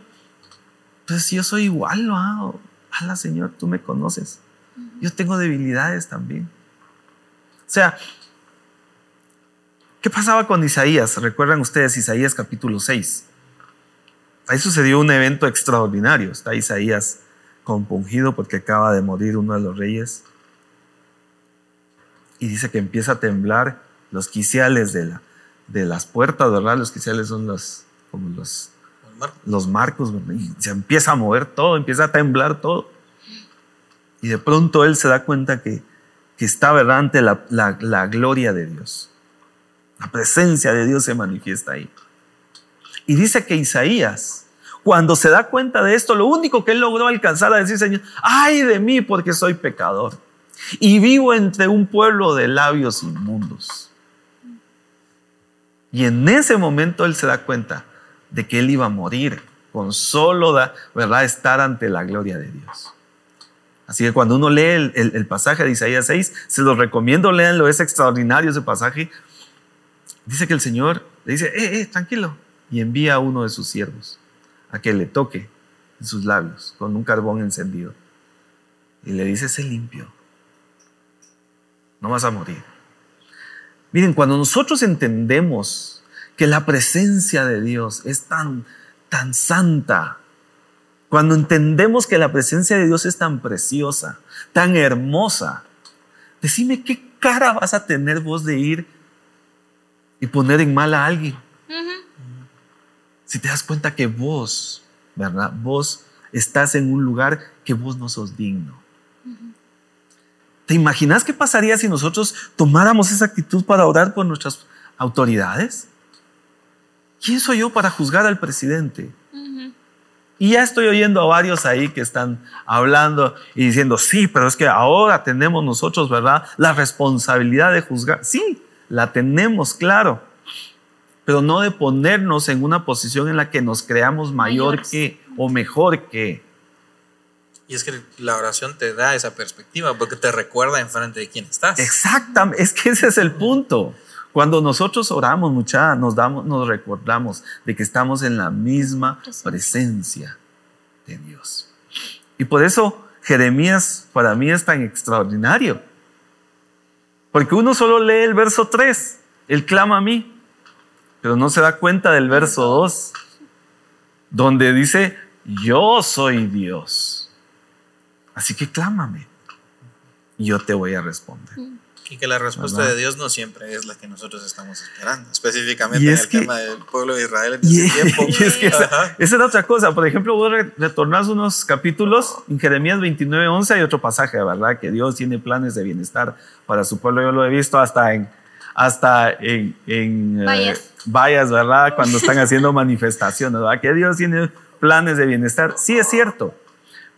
pues yo soy igual, lo hago. A la Señor, tú me conoces. Yo tengo debilidades también. O sea, ¿qué pasaba con Isaías? ¿Recuerdan ustedes Isaías capítulo 6? Ahí sucedió un evento extraordinario. Está Isaías compungido porque acaba de morir uno de los reyes. Y dice que empieza a temblar los quiciales de, la, de las puertas, ¿verdad? Los quiciales son los, como los, los marcos, y se empieza a mover todo, empieza a temblar todo. Y de pronto él se da cuenta que, que está, ¿verdad?, ante la, la, la gloria de Dios. La presencia de Dios se manifiesta ahí. Y dice que Isaías, cuando se da cuenta de esto, lo único que él logró alcanzar a decir, Señor, ay de mí porque soy pecador y vivo entre un pueblo de labios inmundos. Y en ese momento él se da cuenta de que él iba a morir con solo da, ¿verdad? estar ante la gloria de Dios. Así que cuando uno lee el, pasaje de Isaías 6, se los recomiendo, léanlo, es extraordinario ese pasaje. Dice que el Señor le dice, eh, eh, tranquilo, y envía a uno de sus siervos a que le toque en sus labios con un carbón encendido. Y le dice, sé limpio, no vas a morir. Miren, cuando nosotros entendemos que la presencia de Dios es tan, tan santa, cuando entendemos que la presencia de Dios es tan preciosa, tan hermosa, decime qué cara vas a tener vos de ir y poner en mal a alguien. Uh -huh. Si te das cuenta que vos, ¿verdad? Vos estás en un lugar que vos no sos digno. ¿Te imaginas qué pasaría si nosotros tomáramos esa actitud para orar por nuestras autoridades? ¿Quién soy yo para juzgar al presidente? Uh -huh. Y ya estoy oyendo a varios ahí que están hablando y diciendo, sí, pero es que ahora tenemos nosotros, ¿verdad? La responsabilidad de juzgar. Sí, la tenemos, claro, pero no de ponernos en una posición en la que nos creamos mayor Mayores. que o mejor que. Y es que la oración te da esa perspectiva porque te recuerda enfrente de quién estás. Exactamente, es que ese es el punto. Cuando nosotros oramos, mucha, nos, damos, nos recordamos de que estamos en la misma presencia de Dios. Y por eso Jeremías para mí es tan extraordinario. Porque uno solo lee el verso 3, Él clama a mí, pero no se da cuenta del verso 2, donde dice, yo soy Dios. Así que clámame y yo te voy a responder. Y que la respuesta ¿verdad? de Dios no siempre es la que nosotros estamos esperando, específicamente en el que, tema del pueblo de Israel en y, ese tiempo. Y es que esa, esa, era otra cosa. Por ejemplo, vos retornás unos capítulos en Jeremías 29, 11 hay otro pasaje, ¿verdad? Que Dios tiene planes de bienestar para su pueblo. Yo lo he visto hasta en, hasta en, en vallas. Eh, vallas, ¿verdad? Cuando están haciendo manifestaciones, ¿verdad? Que Dios tiene planes de bienestar. Sí es cierto.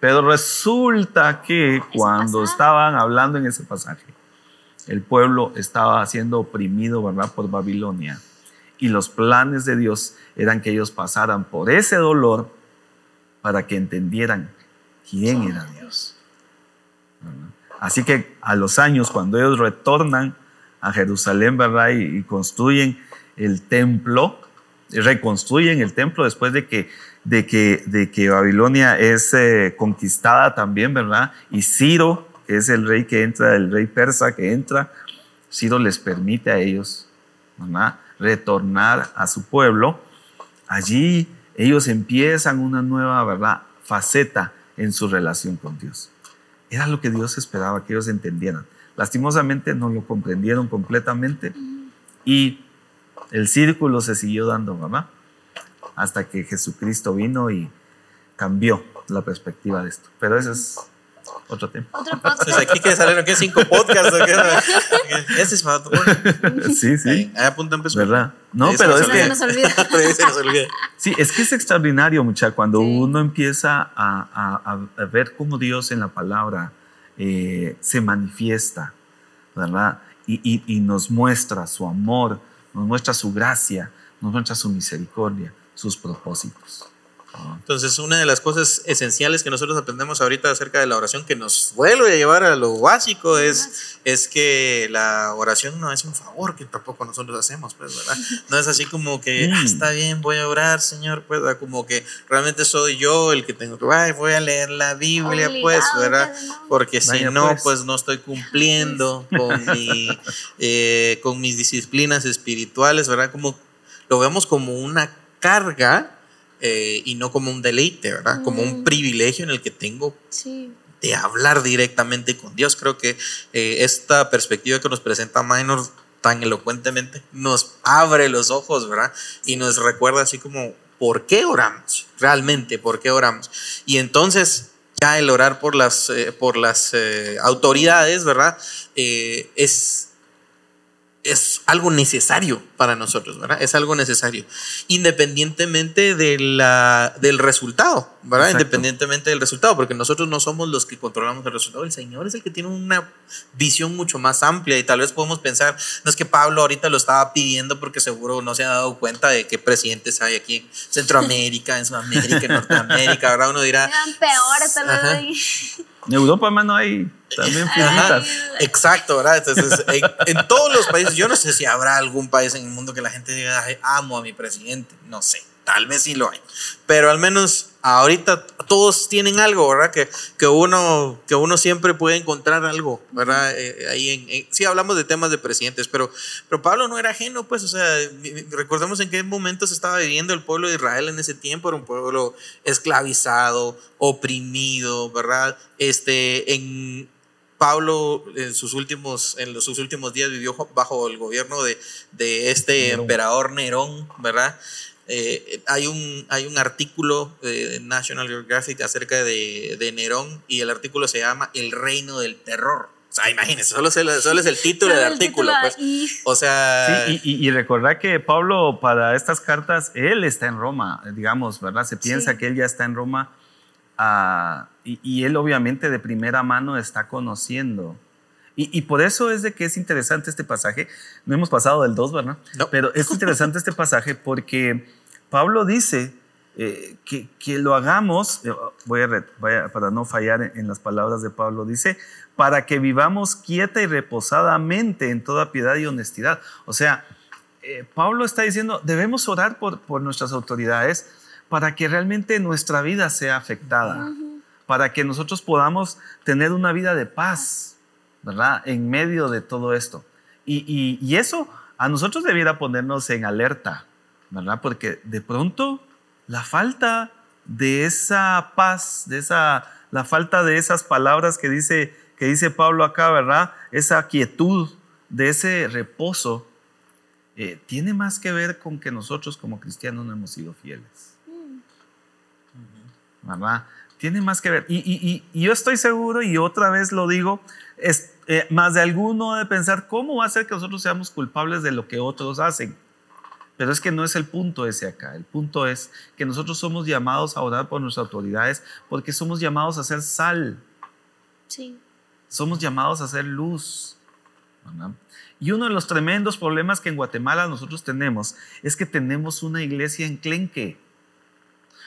Pero resulta que cuando estaban hablando en ese pasaje, el pueblo estaba siendo oprimido, ¿verdad?, por Babilonia. Y los planes de Dios eran que ellos pasaran por ese dolor para que entendieran quién era Dios. ¿verdad? Así que a los años, cuando ellos retornan a Jerusalén, ¿verdad?, y, y construyen el templo, reconstruyen el templo después de que, de que, de que Babilonia es eh, conquistada también, ¿verdad? Y Ciro que es el rey que entra, el rey persa que entra, Ciro les permite a ellos ¿verdad? retornar a su pueblo. Allí ellos empiezan una nueva ¿verdad? faceta en su relación con Dios. Era lo que Dios esperaba que ellos entendieran. Lastimosamente no lo comprendieron completamente y el círculo se siguió dando, ¿verdad? Hasta que Jesucristo vino y cambió la perspectiva de esto. Pero eso es otro tema. Otro podcast. Pues aquí que salieron ¿qué? cinco podcasts. ¿o qué? Este es para Sí, sí. Ahí, ahí apuntan pues, ¿Verdad? No, pero es que. Se nos olvida. Se nos olvida. Sí, es que es extraordinario, mucha, cuando Sí. uno empieza a, a- a- a ver cómo Dios en la palabra eh, se manifiesta, ¿verdad? Y, y- y nos muestra su amor, nos muestra su gracia, nos muestra su misericordia, sus propósitos. Entonces, una de las cosas esenciales que nosotros aprendemos ahorita acerca de la oración, que nos vuelve a llevar a lo básico, es, es que la oración no es un favor que tampoco nosotros hacemos, pues, ¿verdad? No es así como que, ah, está bien, voy a orar, Señor, pues, como que realmente soy yo el que tengo que, voy a leer la Biblia, pues, ¿verdad? Porque si no, pues. pues. no estoy cumpliendo con, mi, eh, con mis disciplinas espirituales, ¿verdad? Como lo vemos como una carga eh, y no como un deleite, ¿verdad? Como un mm. privilegio en el que tengo de hablar directamente con Dios. Creo que eh, esta perspectiva que nos presenta Minor tan elocuentemente nos abre los ojos, ¿verdad? Y nos recuerda así como, ¿por qué oramos? Realmente, ¿por qué oramos? Y entonces ya el orar por las, eh, por las autoridades, ¿verdad? es es algo necesario para nosotros, ¿verdad? Es algo necesario, independientemente de la, del resultado, ¿verdad? Independientemente del resultado, porque nosotros no somos los que controlamos el resultado, el Señor es el que tiene una visión mucho más amplia y tal vez podemos pensar, no es que Pablo ahorita lo estaba pidiendo porque seguro no se ha dado cuenta de qué presidentes hay aquí en Centroamérica, en Sudamérica, en Norteamérica, ¿verdad? Uno dirá... peores, tal en Europa, mano, hay también finitas. Exacto, ¿verdad? Entonces, en, todos los países, yo no sé si habrá algún país en el mundo que la gente diga, amo a mi presidente. No sé, tal vez sí lo hay. Pero al menos ahorita todos tienen algo, ¿verdad? Que, que, uno, que uno siempre puede encontrar algo, ¿verdad? Eh, ahí en, sí hablamos de temas de presidentes, pero, pero Pablo no era ajeno, pues, o sea, recordemos en qué momentos estaba viviendo el pueblo de Israel en ese tiempo, era un pueblo esclavizado, oprimido, ¿verdad? Este, en Pablo en sus últimos, en sus últimos días vivió bajo el gobierno de, de este emperador Nerón, ¿verdad? Eh, hay, un, hay un artículo de National Geographic acerca de, de, Nerón y el artículo se llama El reino del terror. O sea, imagínense, solo, solo es el título del artículo. Pues. O sea. Sí, y, y, recordar que Pablo, para estas cartas, él está en Roma, digamos, ¿verdad? Se piensa que él ya está en Roma y, y, él, obviamente, de primera mano está conociendo. Y, por eso es de que es interesante este pasaje. No hemos pasado del 2, ¿verdad? No. Pero es interesante este pasaje porque Pablo dice eh, que, que, lo hagamos, eh, voy a, para no fallar en, las palabras de Pablo, dice, para que vivamos quieta y reposadamente en toda piedad y honestidad. O sea, eh, Pablo está diciendo, debemos orar por, por, nuestras autoridades para que realmente nuestra vida sea afectada, para que nosotros podamos tener una vida de paz, ¿verdad? En medio de todo esto. Y, y, y eso a nosotros debiera ponernos en alerta, ¿verdad? Porque de pronto la falta de esa paz, de esa, la falta de esas palabras que dice, que dice Pablo acá, ¿verdad? Esa quietud, de ese reposo, eh, tiene más que ver con que nosotros como cristianos no hemos sido fieles. ¿Verdad? Tiene más que ver. Y, yo estoy seguro, y otra vez lo digo, es, eh, más de alguno de pensar, ¿cómo va a ser que nosotros seamos culpables de lo que otros hacen? Pero es que no es el punto ese acá. El punto es que nosotros somos llamados a orar por nuestras autoridades porque somos llamados a ser sal. Sí. Somos llamados a ser luz. Y uno de los tremendos problemas que en Guatemala nosotros tenemos es que tenemos una iglesia enclenque.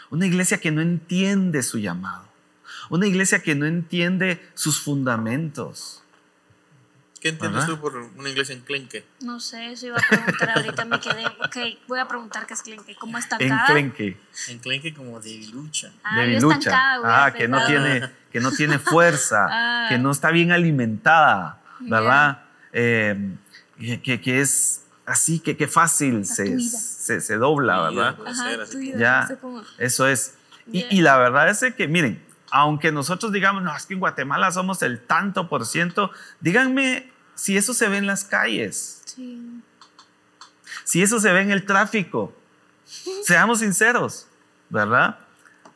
Una iglesia que no entiende su llamado. Una iglesia que no entiende sus fundamentos ¿Qué entiendes tú por una iglesia enclenque? No sé, eso iba a preguntar ahorita, me quedé. Ok, voy a preguntar qué es clenque. ¿Cómo estancada? Enclenque. Enclenque como debilucha. Ah, debilucha. Ah, que no, tiene, que no tiene fuerza, ah. que no está bien alimentada, ¿verdad? Eh, que, que, es así, que, que fácil se, se, se, dobla, ¿verdad? Ajá, ya, eso es. Y, y la verdad es que, miren, aunque nosotros digamos, no, es que en Guatemala somos el tanto por ciento, díganme si eso se ve en las calles. Si eso se ve en el tráfico. Seamos sinceros, ¿verdad?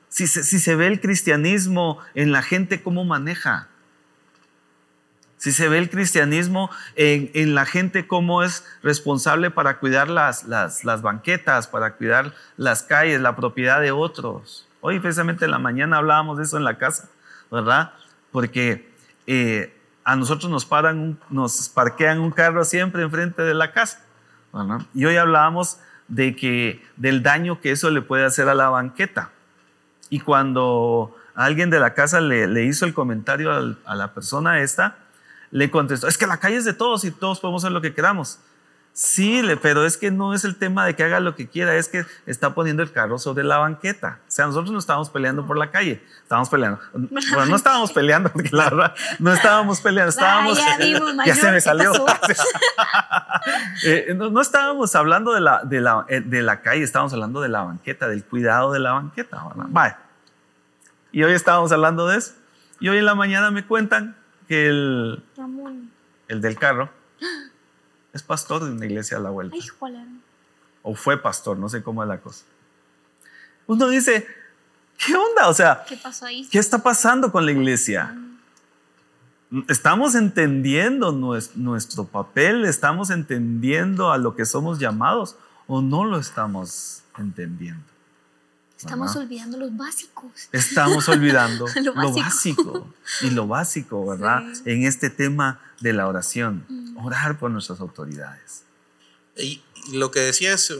Si se, si se ve el cristianismo en la gente, cómo maneja. Si se ve el cristianismo en, en, la gente, cómo es responsable para cuidar las, las, las banquetas, para cuidar las calles, la propiedad de otros. Hoy precisamente en la mañana hablábamos de eso en la casa, ¿verdad? Porque eh, a nosotros nos paran, nos parquean un carro siempre enfrente de la casa. Y hoy hablábamos de que, del daño que eso le puede hacer a la banqueta. Y cuando alguien de la casa le, hizo el comentario a la persona esta, le contestó, es que la calle es de todos y todos podemos hacer lo que queramos. Sí, pero es que no es el tema de que haga lo que quiera, es que está poniendo el carro sobre la banqueta. O sea, nosotros no estábamos peleando por la calle, estábamos peleando. Bueno, no estábamos peleando, porque la verdad, no estábamos peleando, estábamos. ya, se me salió. Eh, no, estábamos hablando de la, de, la, eh, de la calle, estábamos hablando de la banqueta, del cuidado de la banqueta. Vale. Y hoy estábamos hablando de eso. Y hoy en la mañana me cuentan que el, el del carro es pastor de una iglesia a la vuelta. O fue pastor, no sé cómo es la cosa. Uno dice, ¿qué onda? O sea, ¿qué pasó ahí? ¿Qué está pasando con la iglesia? Estamos entendiendo nuestro papel, estamos entendiendo a lo que somos llamados o no lo estamos entendiendo. Estamos olvidando los básicos. Estamos olvidando lo, básico. y lo básico, ¿verdad? En este tema de la oración. Mm. Orar por nuestras autoridades. Y lo que decías,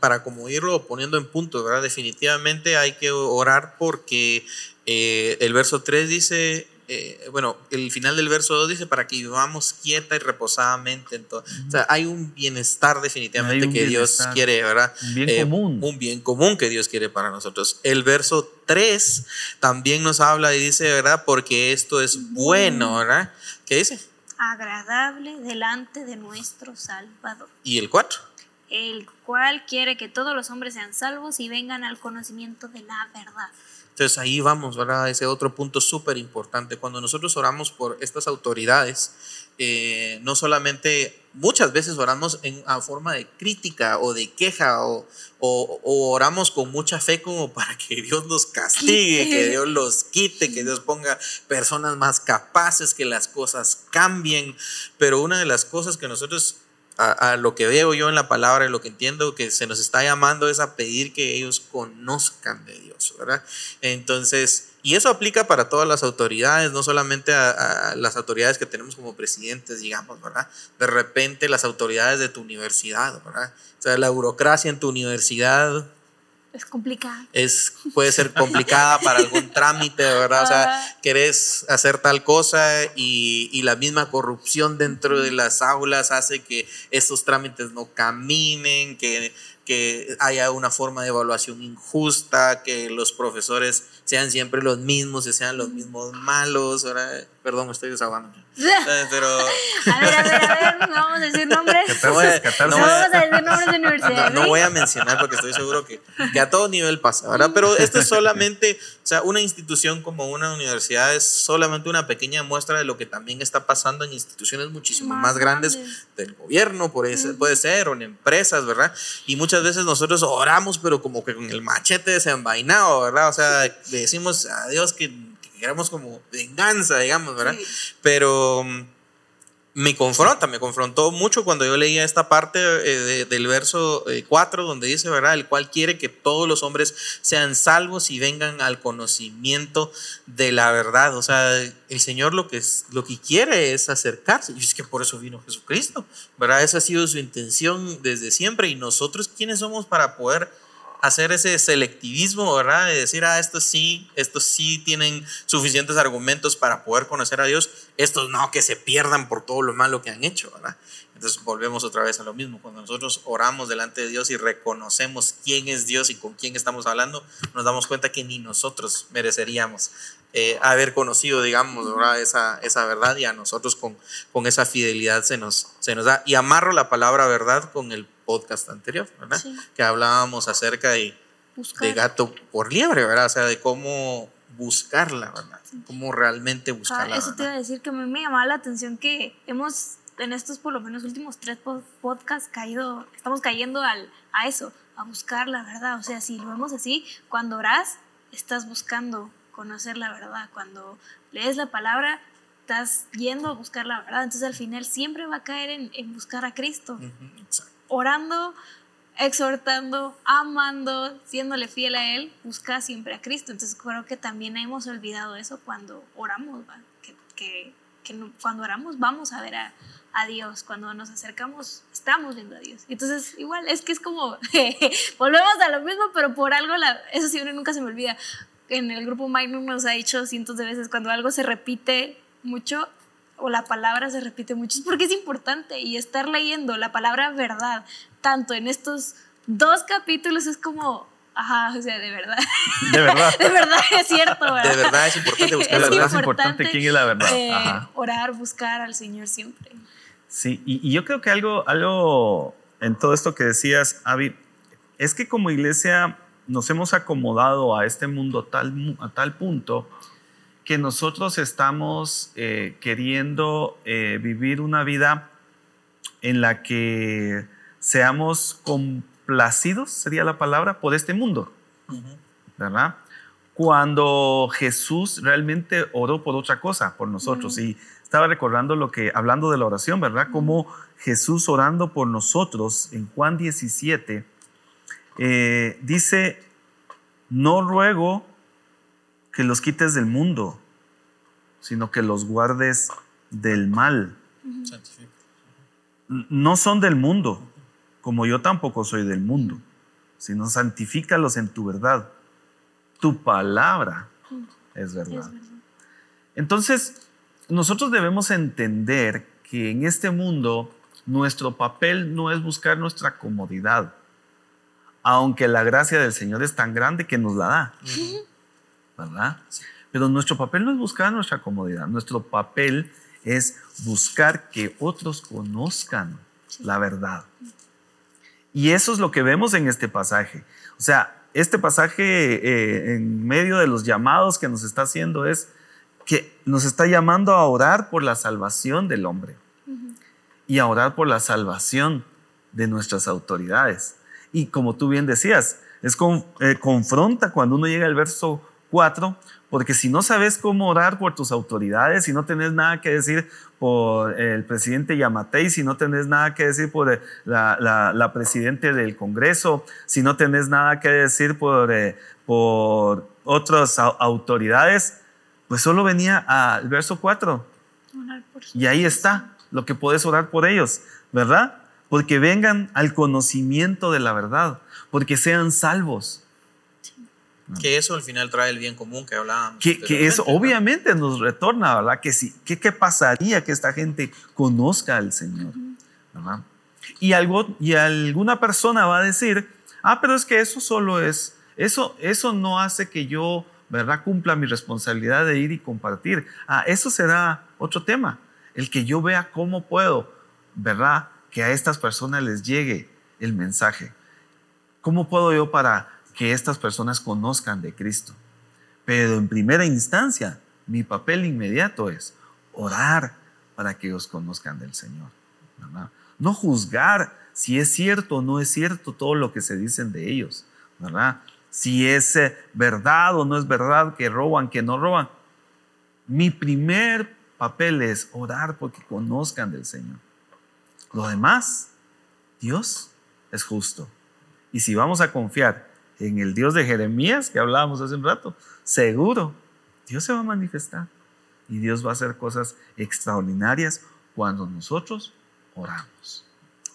para como irlo poniendo en punto, ¿verdad? Definitivamente hay que orar porque eh, el verso 3 dice, eh, bueno, el final del verso 2 dice para que vivamos quieta y reposadamente. Entonces, o sea, hay un bienestar definitivamente que Dios quiere, ¿verdad? Un bien eh, común. Un bien común que Dios quiere para nosotros. El verso 3 también nos habla y dice, ¿verdad? Porque esto es bueno, ¿verdad? ¿Qué dice? agradable delante de nuestro Salvador. ¿Y el 4? El cual quiere que todos los hombres sean salvos y vengan al conocimiento de la verdad. Entonces ahí vamos, ¿verdad? Ese otro punto súper importante. Cuando nosotros oramos por estas autoridades, eh, no solamente muchas veces oramos en a forma de crítica o de queja o, o, oramos con mucha fe como para que Dios nos castigue, que Dios los quite, que Dios ponga personas más capaces, que las cosas cambien. Pero una de las cosas que nosotros a, lo que veo yo en la palabra y lo que entiendo que se nos está llamando es a pedir que ellos conozcan de Dios, ¿verdad? Entonces, y eso aplica para todas las autoridades, no solamente a, las autoridades que tenemos como presidentes, digamos, ¿verdad? De repente las autoridades de tu universidad, ¿verdad? O sea, la burocracia en tu universidad es complicada. Es, puede ser complicada para algún trámite, ¿verdad? O sea, querés hacer tal cosa y, y, la misma corrupción dentro de las aulas hace que estos trámites no caminen, que que haya una forma de evaluación injusta, que los profesores sean siempre los mismos y sean los mismos malos. Ahora, perdón, me estoy desahogando. Pero... A ver, a ver, a ver, no vamos a decir nombres. No, voy a, no, vamos a decir nombres de universidad. No, voy a mencionar porque estoy seguro que, que, a todo nivel pasa, ¿verdad? Pero esto es solamente, o sea, una institución como una universidad es solamente una pequeña muestra de lo que también está pasando en instituciones muchísimo más, grandes, del gobierno, por eso, puede ser, o en empresas, ¿verdad? Y muchas veces nosotros oramos, pero como que con el machete desenvainado, ¿verdad? O sea, decimos a Dios que, queremos como venganza, digamos, ¿verdad? Pero mm, me confronta, me confrontó mucho cuando yo leía esta parte eh, del verso 4 eh, donde dice, ¿verdad? El cual quiere que todos los hombres sean salvos y vengan al conocimiento de la verdad. O sea, el Señor lo que, lo que quiere es acercarse. Y es que por eso vino Jesucristo, ¿verdad? Esa ha sido su intención desde siempre. Y nosotros, ¿quiénes somos para poder hacer ese selectivismo, ¿verdad? De decir, ah, estos sí, estos sí tienen suficientes argumentos para poder conocer a Dios, estos no, que se pierdan por todo lo malo que han hecho, ¿verdad? Entonces volvemos otra vez a lo mismo. Cuando nosotros oramos delante de Dios y reconocemos quién es Dios y con quién estamos hablando, nos damos cuenta que ni nosotros mereceríamos eh, haber conocido, digamos, ¿verdad? Esa, esa verdad y a nosotros con, con esa fidelidad se nos, se nos da. Y amarro la palabra verdad con el podcast anterior, ¿verdad? Que hablábamos acerca de, de, gato por liebre, ¿verdad? O sea, de cómo buscarla, ¿verdad? Cómo realmente buscarla. eso te iba a decir que a mí me llamaba la atención que hemos, en estos por lo menos últimos tres podcasts, caído, estamos cayendo al, a eso, a buscar la verdad. O sea, si lo vemos así, cuando oras, estás buscando conocer la verdad. Cuando lees la palabra, estás yendo a buscar la verdad. Entonces al final siempre va a caer en, en buscar a Cristo. Exacto orando, exhortando, amando, siéndole fiel a Él, busca siempre a Cristo. Entonces creo que también hemos olvidado eso cuando oramos, que, que, cuando oramos vamos a ver a, Dios. Cuando nos acercamos, estamos viendo a Dios. Entonces, igual, es que es como, volvemos a lo mismo, pero por algo, eso uno nunca se me olvida. En el grupo Magnum nos ha dicho cientos de veces, cuando algo se repite mucho, o la palabra se repite mucho, es porque es importante. Y estar leyendo la palabra verdad, tanto en estos dos capítulos, es como, Ajá, o sea, de verdad. De verdad. de verdad es cierto, ¿verdad? De verdad es importante buscar la verdad. Es importante quién es la verdad. Eh, orar, buscar al Señor siempre. Sí, y, yo creo que algo, algo en todo esto que decías, Avi, es que como iglesia nos hemos acomodado a este mundo tal, a tal punto que nosotros estamos eh, queriendo eh, vivir una vida en la que seamos complacidos, sería la palabra, por este mundo, ¿verdad? Cuando Jesús realmente oró por otra cosa, por nosotros. Y estaba recordando lo que, hablando de la oración, ¿verdad? Como Jesús orando por nosotros en Juan 17, eh, dice, no ruego que los quites del mundo, sino que los guardes del mal. No son del mundo, como yo tampoco soy del mundo, sino santifícalos en tu verdad. Tu palabra es verdad. Entonces, nosotros debemos entender que en este mundo nuestro papel no es buscar nuestra comodidad, aunque la gracia del Señor es tan grande que nos la da. ¿Verdad? Pero nuestro papel no es buscar nuestra comodidad, nuestro papel es buscar que otros conozcan la verdad. Y eso es lo que vemos en este pasaje. O sea, este pasaje eh, en medio de los llamados que nos está haciendo es que nos está llamando a orar por la salvación del hombre y a orar por la salvación de nuestras autoridades. Y como tú bien decías, es eh, confronta cuando uno llega al verso 4, porque si no sabes cómo orar por tus autoridades, si no tenés nada que decir por el presidente Yamatei, si no tenés nada que decir por eh, la, la, presidente del Congreso, si no tenés nada que decir por, eh, por otras autoridades, pues solo venía al verso 4. Y ahí está lo que puedes orar por ellos, ¿verdad? Porque vengan al conocimiento de la verdad, porque sean salvos que eso al final trae el bien común que hablábamos. Que, que eso obviamente nos retorna, ¿verdad? Que sí, ¿qué, ¿qué pasaría que esta gente conozca al Señor? ¿verdad? Y, algo, y alguna persona va a decir, ah, pero es que eso solo es, eso, eso no hace que yo, ¿verdad? Cumpla mi responsabilidad de ir y compartir. Ah, eso será otro tema, el que yo vea cómo puedo, ¿verdad? Que a estas personas les llegue el mensaje. ¿Cómo puedo yo para que estas personas conozcan de Cristo. Pero en primera instancia, mi papel inmediato es orar para que ellos conozcan del Señor. No juzgar si es cierto o no es cierto todo lo que se dicen de ellos. Si es eh, verdad o no es verdad que roban, que no roban. Mi primer papel es orar porque conozcan del Señor. Lo demás, Dios es justo. Y si vamos a confiar en el Dios de Jeremías que hablábamos hace un rato, seguro Dios se va a manifestar y Dios va a hacer cosas extraordinarias cuando nosotros oramos.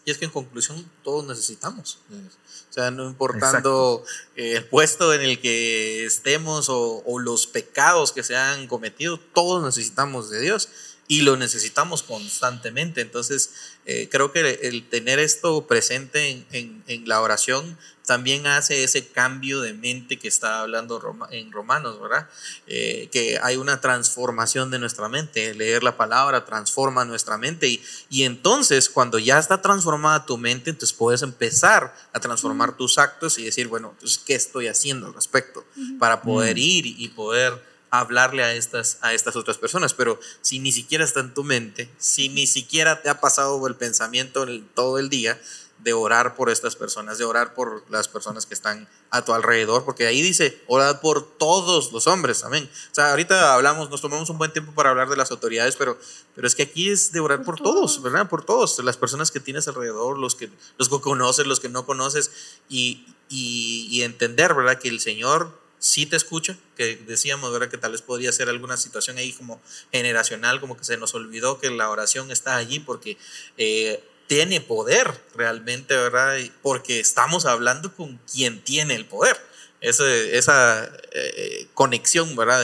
Y es que en conclusión todos necesitamos. O sea, no importando eh, el puesto en el que estemos o, o, los pecados que se han cometido, todos necesitamos de Dios y lo necesitamos constantemente. Entonces, eh, creo que el tener esto presente en, en, la oración también hace ese cambio de mente que está hablando en Romanos, ¿verdad? Eh, que hay una transformación de nuestra mente. Leer la palabra transforma nuestra mente y, y entonces cuando ya está transformada tu mente, entonces puedes empezar a transformar tus actos y decir, bueno, entonces, ¿qué estoy haciendo al respecto? Para poder ir y poder hablarle a estas, a estas otras personas, pero si ni siquiera está en tu mente, si ni siquiera te ha pasado el pensamiento todo el día de orar por estas personas, de orar por las personas que están a tu alrededor, porque ahí dice, orad por todos los hombres, amén. O sea, ahorita hablamos, nos tomamos un buen tiempo para hablar de las autoridades, pero, pero es que aquí es de orar por, todos, ¿verdad? Por todos, las personas que tienes alrededor, los que, los que conoces, los que no conoces, y, y, y entender, ¿verdad? Que el Señor sí te escucha, que decíamos, ¿verdad? Que tal vez podría ser alguna situación ahí como generacional, como que se nos olvidó que la oración está allí porque eh, tiene poder realmente, ¿verdad? Porque estamos hablando con quien tiene el poder. esa eh, conexión, ¿verdad?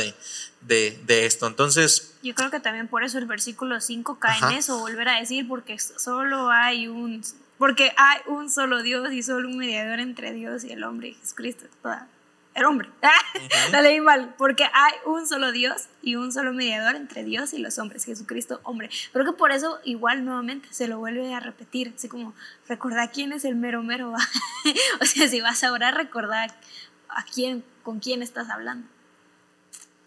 De, de, esto. Entonces... Yo creo que también por eso el versículo 5 cae en eso, volver a decir, porque solo hay un... Porque hay un solo Dios y solo un mediador entre Dios y el hombre, Jesucristo. El hombre. La leí mal, porque hay un solo Dios y un solo mediador entre Dios y los hombres, Jesucristo, hombre. Creo que por eso igual nuevamente se lo vuelve a repetir, así como recordar quién es el mero mero. o sea, si vas a orar, recordar a quién, con quién estás hablando.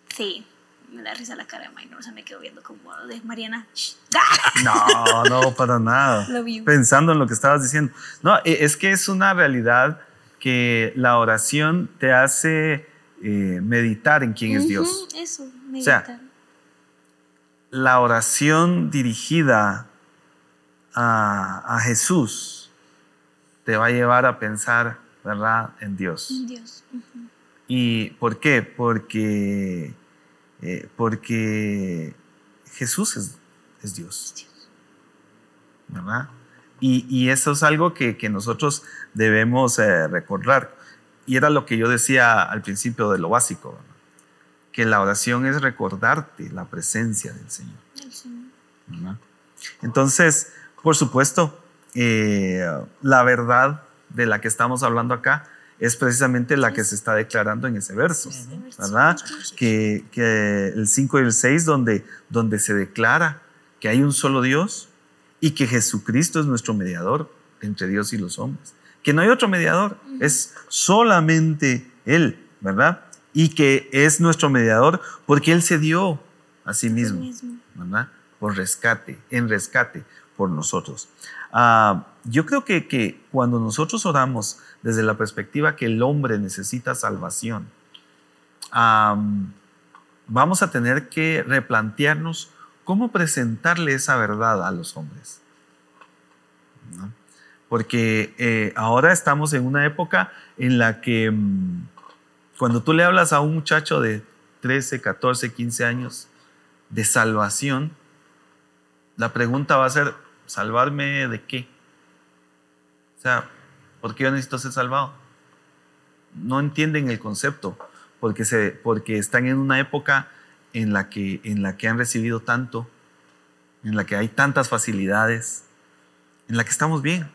Sí, me da risa la cara de Minor, o sea, me quedo viendo como de Mariana. no, no, para nada. Pensando en lo que estabas diciendo. No, e, es que es una realidad que la oración te hace eh, meditar en quién es Dios. Eso, meditar. O sea, la oración dirigida a, Jesús te va a llevar a pensar, ¿verdad?, en Dios. En Dios. ¿Y por qué? Porque, eh, porque Jesús es, es Dios. ¿Verdad? Y, eso es algo que, nosotros debemos eh, recordar. Y era lo que yo decía al principio de lo básico, que la oración es recordarte la presencia del Señor. Entonces, por supuesto, eh, la verdad de la que estamos hablando acá es precisamente la que se está declarando en ese verso, ¿verdad? Que, que el 5 y el 6, donde, donde se declara que hay un solo Dios, y que Jesucristo es nuestro mediador entre Dios y los hombres. Que no hay otro mediador, es solamente Él, ¿verdad? Y que es nuestro mediador porque Él se dio a sí mismo, ¿verdad? Por rescate, en rescate por nosotros. Ah, yo creo que, que cuando nosotros oramos desde la perspectiva que el hombre necesita salvación, vamos a tener que replantearnos ¿cómo presentarle esa verdad a los hombres? Porque eh, ahora estamos en una época en la que mm, cuando tú le hablas a un muchacho de 13, 14, 15 años de salvación, la pregunta va a ser, ¿salvarme de qué? O sea, ¿por qué yo necesito ser salvado? No entienden el concepto, porque, se, porque están en una época en la que, en la que han recibido tanto, en la que hay tantas facilidades, en la que estamos bien.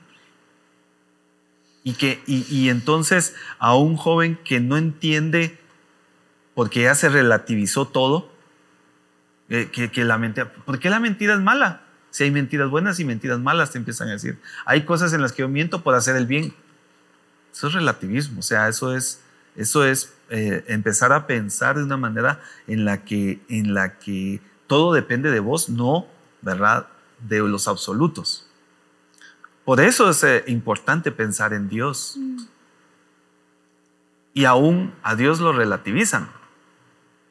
Y, que, y, entonces a un joven que no entiende, porque ya se relativizó todo, eh, que, la mentira, ¿por qué la mentira es mala? Si hay mentiras buenas y mentiras malas, te empiezan a decir. Hay cosas en las que yo miento por hacer el bien. Eso es relativismo, o sea, eso es, eso es eh, empezar a pensar de una manera en la, que, en la que todo depende de vos, no, ¿verdad?, de los absolutos. Por eso es eh, importante pensar en Dios. Y aún a Dios lo relativizan.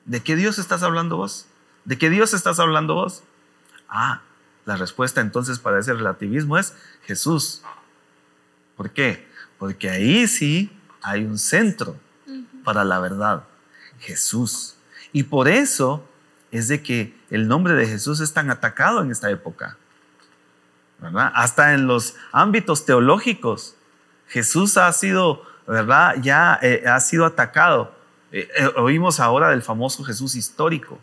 ¿De qué Dios estás hablando vos? ¿De qué Dios estás hablando vos? Ah, la respuesta entonces para ese relativismo es Jesús. ¿Por qué? Porque ahí sí hay un centro para la verdad, Jesús. Y por eso es de que el nombre de Jesús es tan atacado en esta época. ¿verdad? Hasta en los ámbitos teológicos, Jesús ha sido, ¿verdad? Ya eh, ha sido atacado. Eh, eh, oímos ahora del famoso Jesús histórico.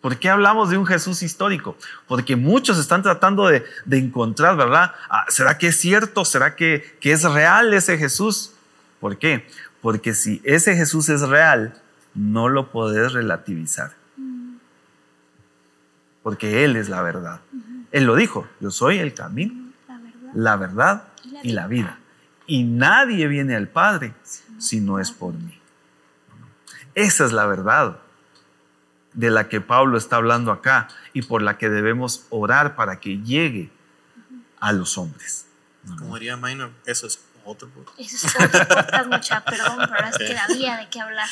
¿Por qué hablamos de un Jesús histórico? Porque muchos están tratando de, encontrar, ¿verdad? Ah, ¿Será que es cierto? ¿Será que, que es real ese Jesús? ¿Por qué? Porque si ese Jesús es real, no lo podés relativizar. Porque Él es la verdad. Él lo dijo, yo soy el camino, la verdad, y, la vida. Y nadie viene al Padre si no es por mí. Esa es la verdad de la que Pablo está hablando acá y por la que debemos orar para que llegue a los hombres. Como diría Minor, eso es otro Eso es otro podcast, mucha, perdón, pero es que había de qué hablar.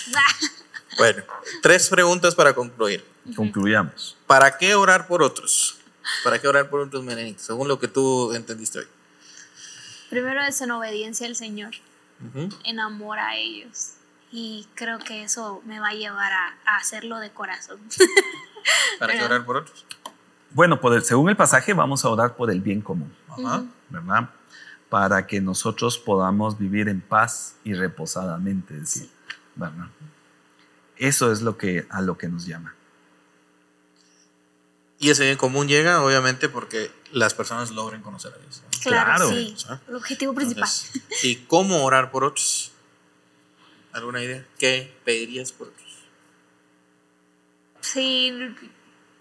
bueno, tres preguntas para concluir. Concluyamos. ¿Para qué orar por otros? ¿Para qué orar por otros menenitos? Según lo que tú entendiste hoy. Primero es en obediencia al Señor, en amor a ellos. y creo que eso me va a llevar a, hacerlo de corazón. ¿Para qué orar por otros? Bueno, según el pasaje vamos a orar por el bien común, ¿verdad? Para que nosotros podamos vivir en paz y reposadamente, decir, ¿verdad? Eso es lo que, a lo que nos llama. Y ese bien común llega, obviamente, porque las personas logren conocer a Dios. Claro, sí. El objetivo principal. ¿Y cómo orar por otros? ¿Alguna idea? ¿Qué pedirías por otros? Sí,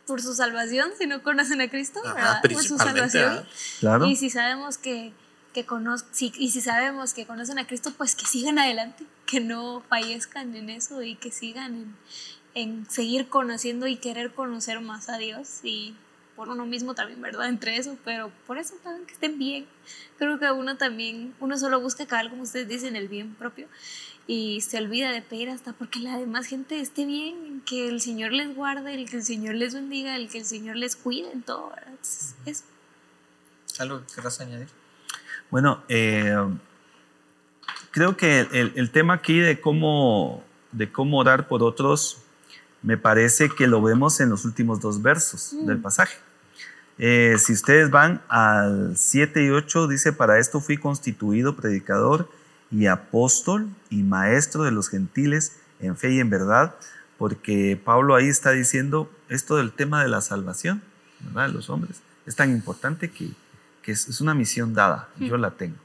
por su salvación, si no conocen a Cristo, por su salvación. Claro. Y si sabemos que, que y si sabemos que conocen a Cristo, pues que sigan adelante, que no fallezcan en eso y que sigan en, en seguir conociendo y querer conocer más a Dios y por uno mismo también, ¿verdad? Entre eso, pero por eso también que estén bien. Creo que uno también, uno solo busca cada como ustedes dicen, el bien propio y se olvida de pedir hasta porque la demás gente esté bien, que el Señor les guarde, el que el Señor les bendiga, el que el Señor les cuide en todo, ¿verdad? eso. ¿Algo que quieras añadir? Bueno, eh, creo que el, el, tema aquí de cómo, de cómo orar por otros me parece que lo vemos en los últimos dos versos del mm. pasaje. Eh, si ustedes van al 7 y 8, dice, para esto fui constituido predicador y apóstol y maestro de los gentiles en fe y en verdad, porque Pablo ahí está diciendo esto del tema de la salvación, ¿verdad? De los hombres. Es tan importante que, que es, una misión dada, yo la tengo.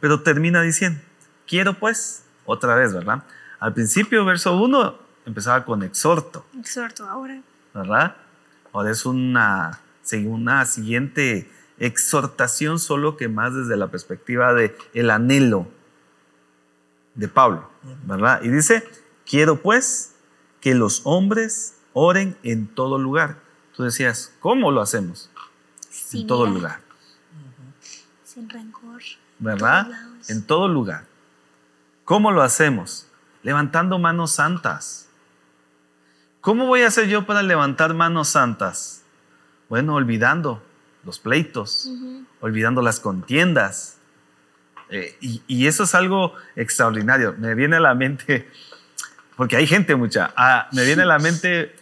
Pero termina diciendo, quiero pues, otra vez, ¿verdad? Al principio, verso 1, empezaba con exhorto. Exhorto ahora. ¿Verdad? Ahora es una, una siguiente exhortación, solo que más desde la perspectiva de el anhelo de Pablo, ¿verdad? Y dice, quiero pues que los hombres oren en todo lugar. Tú decías, ¿cómo lo hacemos? en todo lugar. Sin rencor. ¿Verdad? En todo lugar. ¿Cómo lo hacemos? Levantando manos santas ¿Cómo voy a hacer yo para levantar manos santas? Bueno, olvidando los pleitos, olvidando las contiendas. Eh, y, eso es algo extraordinario. Me viene a la mente, porque hay gente mucha, ah, me viene a la mente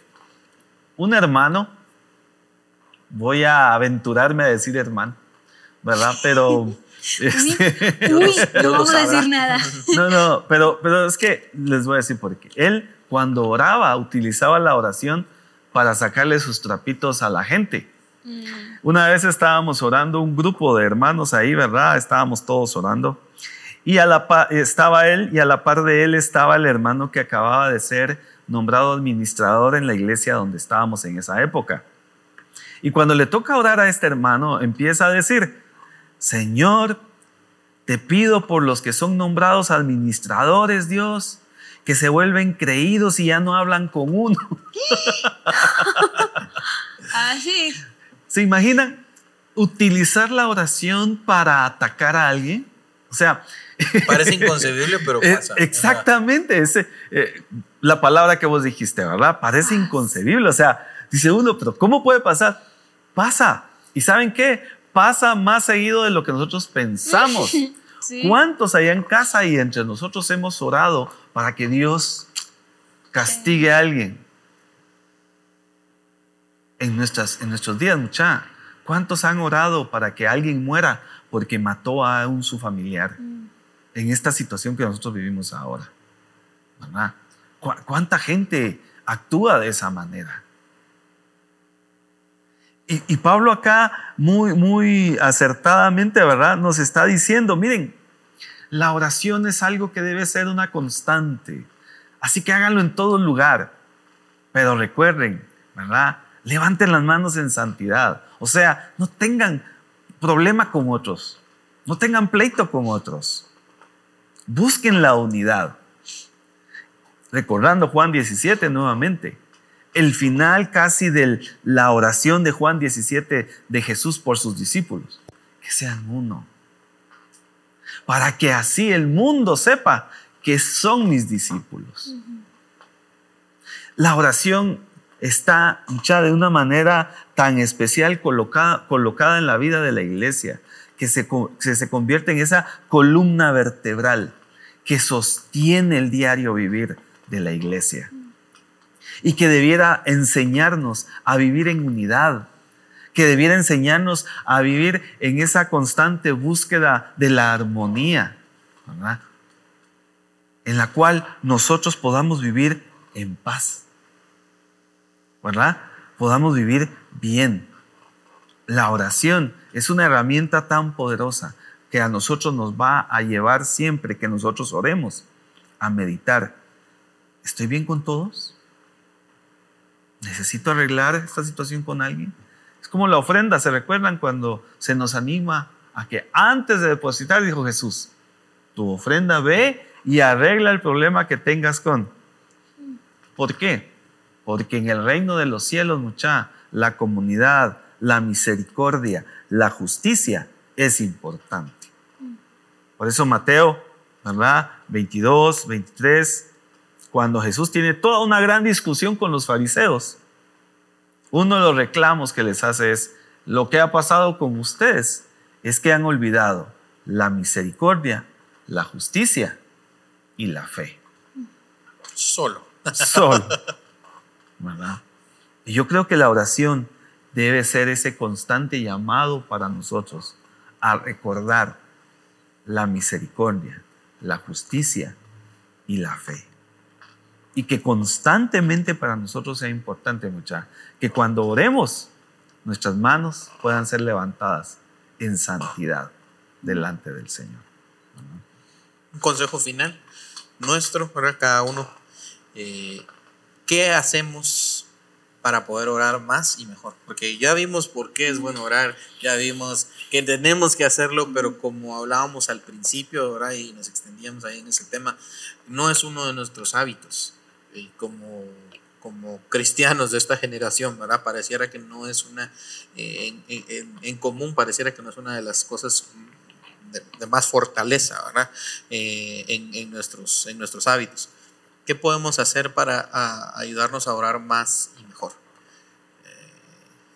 un hermano, voy a aventurarme a decir hermano, ¿verdad? Pero... Este, no vamos a decir nada. No, no, pero, pero es que les voy a decir por qué. Él cuando oraba, utilizaba la oración para sacarle sus trapitos a la gente. Mm. Una vez estábamos orando, un grupo de hermanos ahí, ¿verdad? Estábamos todos orando. Y a la estaba él y a la par de él estaba el hermano que acababa de ser nombrado administrador en la iglesia donde estábamos en esa época. Y cuando le toca orar a este hermano, empieza a decir, Señor, te pido por los que son nombrados administradores, Dios, que se vuelven creídos y ya no hablan con uno. Así. Ah, ¿Se imaginan utilizar la oración para atacar a alguien? O sea... Parece inconcebible, pero pasa. Exactamente, ese, eh, la palabra que vos dijiste, ¿verdad? Parece ah, inconcebible. O sea, dice uno, pero ¿cómo puede pasar? Pasa. ¿Y saben qué? Pasa más seguido de lo que nosotros pensamos. ¿Cuántos allá en casa y entre nosotros hemos orado para que Dios castigue a alguien? En, nuestras, en nuestros días, mucha. ¿Cuántos han orado para que alguien muera porque mató a un su familiar? Mm. En esta situación que nosotros vivimos ahora. ¿Verdad? ¿Cuánta gente actúa de esa manera? Y, Pablo acá muy, muy acertadamente, ¿verdad? Nos está diciendo, miren, la oración es algo que debe ser una constante. Así que háganlo en todo lugar. Pero recuerden, ¿verdad? Levanten las manos en santidad. O sea, no tengan problema con otros. No tengan pleito con otros. Busquen la unidad. Recordando Juan 17 nuevamente el final casi de la oración de Juan 17 de Jesús por sus discípulos. Que sean uno. Para que así el mundo sepa que son mis discípulos. La oración está ya de una manera tan especial colocada, colocada en la vida de la iglesia, que se, se convierte en esa columna vertebral que sostiene el diario vivir de la iglesia y que debiera enseñarnos a vivir en unidad, que debiera enseñarnos a vivir en esa constante búsqueda de la armonía, en la cual nosotros podamos vivir en paz, ¿verdad? Podamos vivir bien. La oración es una herramienta tan poderosa que a nosotros nos va a llevar siempre que nosotros oremos a meditar. ¿Estoy bien con todos? ¿Necesito arreglar esta situación con alguien? Es como la ofrenda, ¿se recuerdan cuando se nos anima a que antes de depositar, dijo Jesús, tu ofrenda ve y arregla el problema que tengas con. ¿Por qué? Porque en el reino de los cielos, mucha, la comunidad, la misericordia, la justicia es importante. Por eso Mateo, ¿verdad? 22, 23, cuando Jesús tiene toda una gran discusión con los fariseos, uno de los reclamos que les hace es, lo que ha pasado con ustedes es que han olvidado la misericordia, la justicia y la fe. Solo. Solo. ¿Verdad? Y yo creo que la oración debe ser ese constante llamado para nosotros a recordar la misericordia, la justicia y la fe. Y que constantemente para nosotros sea importante, mucha, que cuando oremos, nuestras manos puedan ser levantadas en santidad delante del Señor. Un consejo final nuestro para cada uno. Eh, ¿Qué hacemos para poder orar más y mejor. Porque ya vimos por qué es bueno orar, ya vimos que tenemos que hacerlo, pero como hablábamos al principio, ¿verdad? y nos extendíamos ahí en ese tema, no es uno de nuestros hábitos. Y como, como cristianos de esta generación, ¿verdad? Pareciera que no es una, eh, en, común, pareciera que no es una de las cosas de, más fortaleza, ¿verdad? Eh, en, nuestros, en nuestros hábitos. ¿Qué podemos hacer para ayudarnos a orar más y mejor? Eh,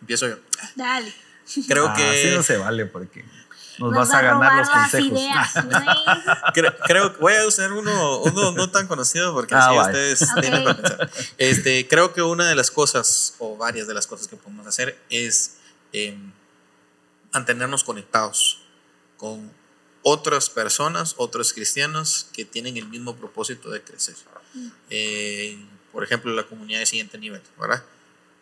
empiezo yo. Dale. Creo ah, que. Así no se vale porque nos, vas a ganar los consejos. creo, que voy a usar uno, uno no tan conocido porque ah, así ustedes tienen para pensar. Este, creo que una de las cosas, o varias de las cosas que podemos hacer, es em, mantenernos conectados con otras personas, otros cristianos que tienen el mismo propósito de crecer. Mm. Eh, por ejemplo, la comunidad de siguiente nivel, ¿verdad?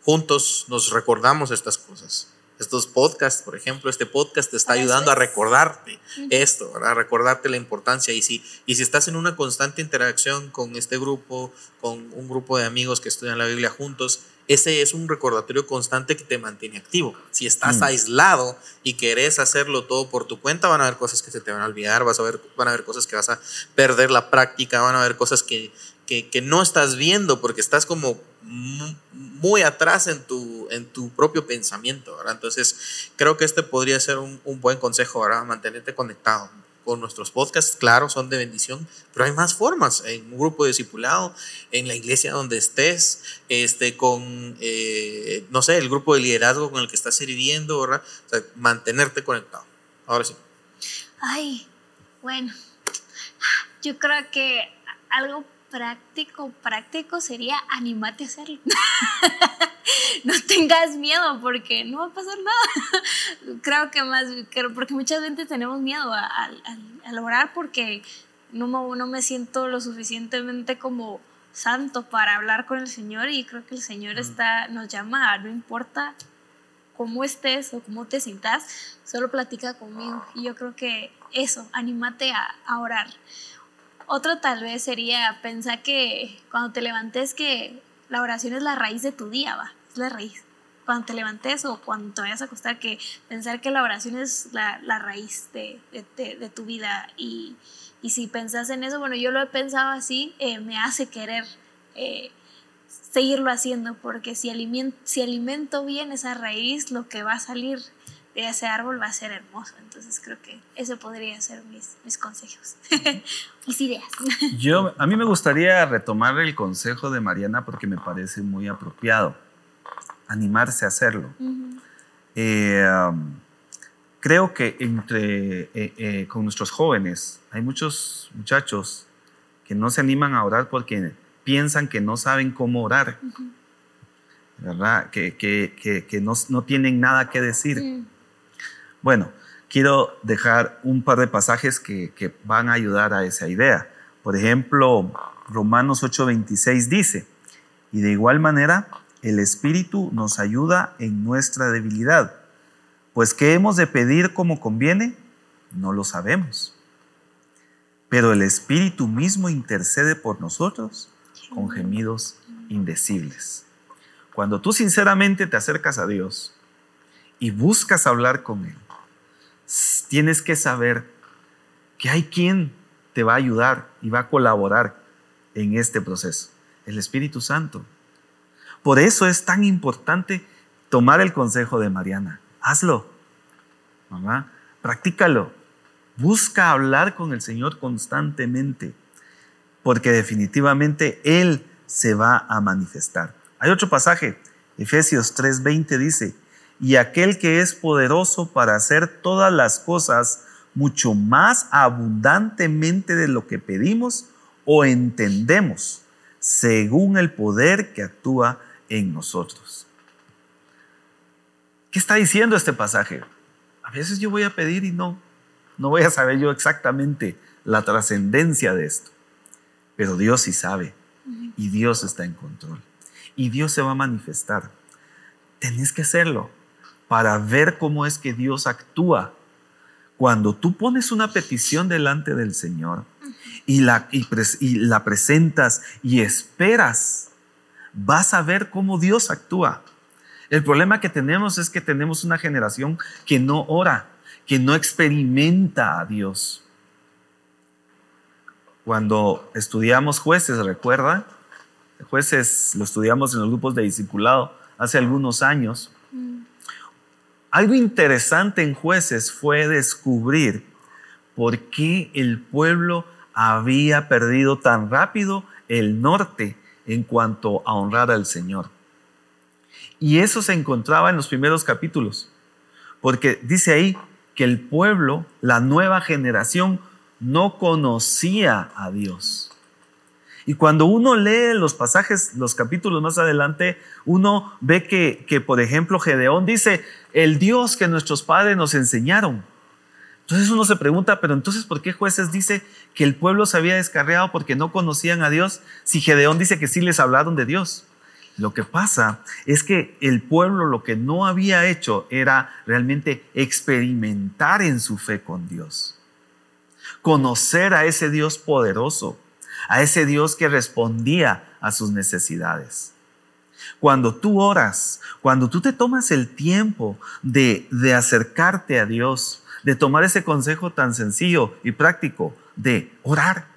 Juntos nos recordamos estas cosas. Estos podcasts, por ejemplo, este podcast te está ayudando a recordarte esto, ¿verdad? A recordarte la importancia. Y si, y si estás en una constante interacción con este grupo, con un grupo de amigos que estudian la Biblia juntos, ese es un recordatorio constante que te mantiene activo. Si estás mm. aislado y querés hacerlo todo por tu cuenta, van a haber cosas que se te van a olvidar, vas a ver, van a haber cosas que vas a perder la práctica, van a haber cosas que, que, no estás viendo porque estás como muy atrás en tu, en tu propio pensamiento. Entonces, creo que este podría ser un, un buen consejo, ¿verdad? Mantenerte conectado con nuestros podcasts, claro, son de bendición, pero hay más formas, en un grupo de discipulado, en la iglesia donde estés, este, con, eh, no sé, el grupo de liderazgo con el que estás sirviendo, ¿verdad? Mantenerte conectado. Ahora sí. Ay, bueno, yo creo que algo práctico, práctico sería animarte a hacerlo. no tengas miedo porque no va a pasar nada. Creo que más, porque muchas veces tenemos miedo a, lograr porque no, no me siento lo suficientemente como santo para hablar con el Señor y creo que el Señor está, nos llama, no importa cómo estés o cómo te sientas, solo platica conmigo. Y yo creo que eso, anímate a, a orar. Otro tal vez sería pensar que cuando te levantes que la oración es la raíz de tu día, va, es la raíz. Cuando te levantes o cuando te vayas a acostar, que pensar que la oración es la, raíz de, tu vida. Y, si pensás en eso, bueno, yo lo he pensado así, eh, me hace querer eh, seguirlo haciendo, porque si si alimento bien esa raíz, lo que va a salir ese árbol va a ser hermoso. Entonces creo que eso podría ser mis, mis consejos, mis ideas. Yo, a mí me gustaría retomar el consejo de Mariana porque me parece muy apropiado, animarse a hacerlo. Eh, um, creo que entre, eh, eh, con nuestros jóvenes hay muchos muchachos que no se animan a orar porque piensan que no saben cómo orar, ¿verdad? Que, que, no, no, tienen nada que decir. Bueno, quiero dejar un par de pasajes que, van a ayudar a esa idea. Por ejemplo, Romanos 8:26 dice, y de igual manera, el Espíritu nos ayuda en nuestra debilidad, pues ¿qué hemos de pedir como conviene? No lo sabemos. Pero el Espíritu mismo intercede por nosotros con gemidos indecibles. Cuando tú sinceramente te acercas a Dios y buscas hablar con Él, tienes que saber que hay quien te va a ayudar y va a colaborar en este proceso, el Espíritu Santo. Por eso es tan importante tomar el consejo de Mariana. Hazlo, mamá, practícalo. Busca hablar con el Señor constantemente, porque definitivamente Él se va a manifestar. Hay otro pasaje, Efesios 3:20 dice, y aquel que es poderoso para hacer todas las cosas mucho más abundantemente de lo que pedimos o entendemos, según el poder que actúa en nosotros. ¿Qué está diciendo este pasaje? A veces yo voy a pedir y no, no voy a saber yo exactamente la trascendencia de esto, pero Dios sí sabe y Dios está en control y Dios se va a manifestar. Tenés que hacerlo para ver cómo es que Dios actúa. Cuando tú pones una petición delante del Señor y la, y la presentas y esperas, vas a ver cómo Dios actúa. El problema que tenemos es que tenemos una generación que no ora, que no experimenta a Dios. Cuando estudiamos jueces, ¿recuerda? Jueces lo estudiamos en los grupos de discipulado hace algunos años. Mm. Algo interesante en jueces fue descubrir por qué el pueblo había perdido tan rápido el norte en cuanto a honrar al Señor. Y eso se encontraba en los primeros capítulos, porque dice ahí que el pueblo, la nueva generación, no conocía a Dios. Y cuando uno lee los pasajes, los capítulos más adelante, uno ve que, que, por ejemplo, Gedeón dice, el Dios que nuestros padres nos enseñaron. Entonces uno se pregunta, pero entonces, ¿por qué jueces dice que el pueblo se había descarriado porque no conocían a Dios si Gedeón dice que sí les hablaron de Dios? Lo que pasa es que el pueblo lo que no había hecho era realmente experimentar en su fe con Dios. Conocer a ese Dios poderoso, a ese Dios que respondía a sus necesidades. Cuando tú oras, cuando tú te tomas el tiempo de, acercarte a Dios, de tomar ese consejo tan sencillo y práctico de orar,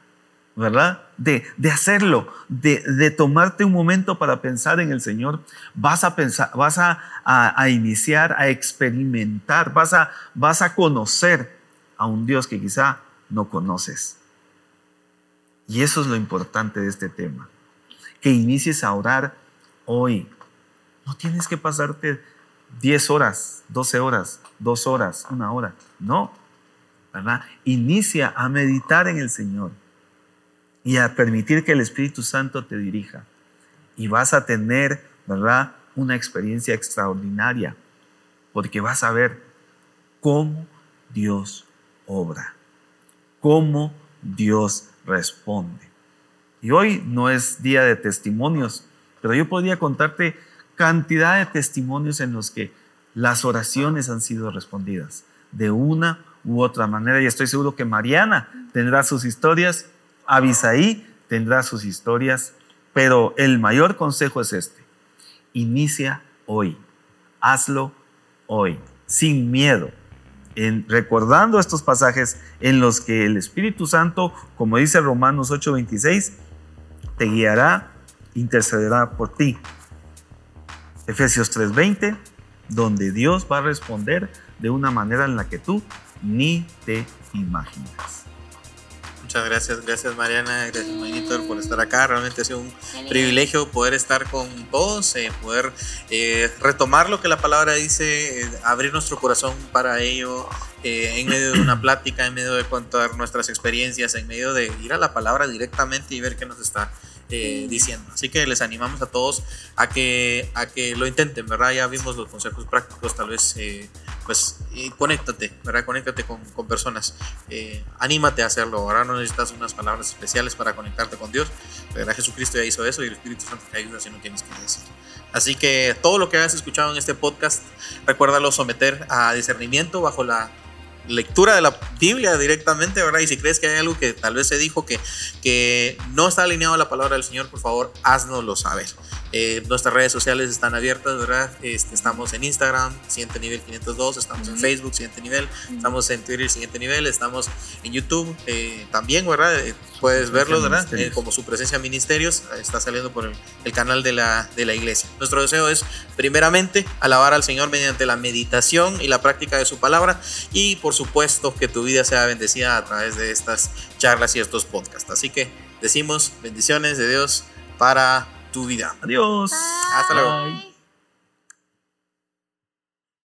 ¿verdad? De, hacerlo, de, tomarte un momento para pensar en el Señor, vas a pensar, vas a, iniciar a experimentar, vas a, vas a conocer a un Dios que quizá no conoces. Y eso es lo importante de este tema, que inicies a orar hoy. No tienes que pasarte 10 horas, 12 horas, 2 horas, una hora. No, ¿verdad? Inicia a meditar en el Señor y a permitir que el Espíritu Santo te dirija. Y vas a tener, ¿verdad? Una experiencia extraordinaria, porque vas a ver cómo Dios obra, cómo Dios responde. Y hoy no es día de testimonios, pero yo podría contarte cantidad de testimonios en los que las oraciones han sido respondidas de una u otra manera. Y estoy seguro que Mariana tendrá sus historias, Abisaí tendrá sus historias, pero el mayor consejo es este. Inicia hoy, hazlo hoy, sin miedo, en, recordando estos pasajes en los que el Espíritu Santo, como dice Romanos 8:26, te guiará, intercederá por ti. Efesios 3:20, donde Dios va a responder de una manera en la que tú ni te imaginas. Muchas gracias, gracias Mariana, gracias Maynito por estar acá. Realmente ha sido un privilegio poder estar con todos, eh, poder eh, retomar lo que la palabra dice, eh, abrir nuestro corazón para ello, en medio de una plática, en medio de contar nuestras experiencias, en medio de ir a la palabra directamente y ver qué nos está diciendo. Así que les animamos a todos a que, a que lo intenten, ¿verdad? Ya vimos los consejos prácticos, tal vez pues conéctate, ¿verdad? Conéctate con, con personas, eh, anímate a hacerlo, ahora no necesitas unas palabras especiales para conectarte con Dios, ¿verdad? Jesucristo ya hizo eso y el Espíritu Santo te ayuda si no tienes que decir. Así que todo lo que hayas escuchado en este podcast, recuérdalo someter a discernimiento bajo la lectura de la Biblia directamente, ¿verdad? Y si crees que hay algo que tal vez se dijo que, que no está alineado a la palabra del Señor, por favor, haznoslo saber. Eh, nuestras redes sociales están abiertas, ¿verdad? Este, estamos en Instagram, siguiente nivel 502, estamos en Facebook, siguiente nivel, estamos en Twitter, siguiente nivel, estamos en YouTube eh, también, ¿verdad? Eh, puedes verlo, ¿verdad? como su presencia ministerios, está saliendo por el, el, canal de la, de la iglesia. Nuestro deseo es, primeramente, alabar al Señor mediante la meditación y la práctica de su palabra y, por supuesto, que tu vida sea bendecida a través de estas charlas y estos podcasts. Así que decimos bendiciones de Dios para tu vida. Adiós. Hasta luego.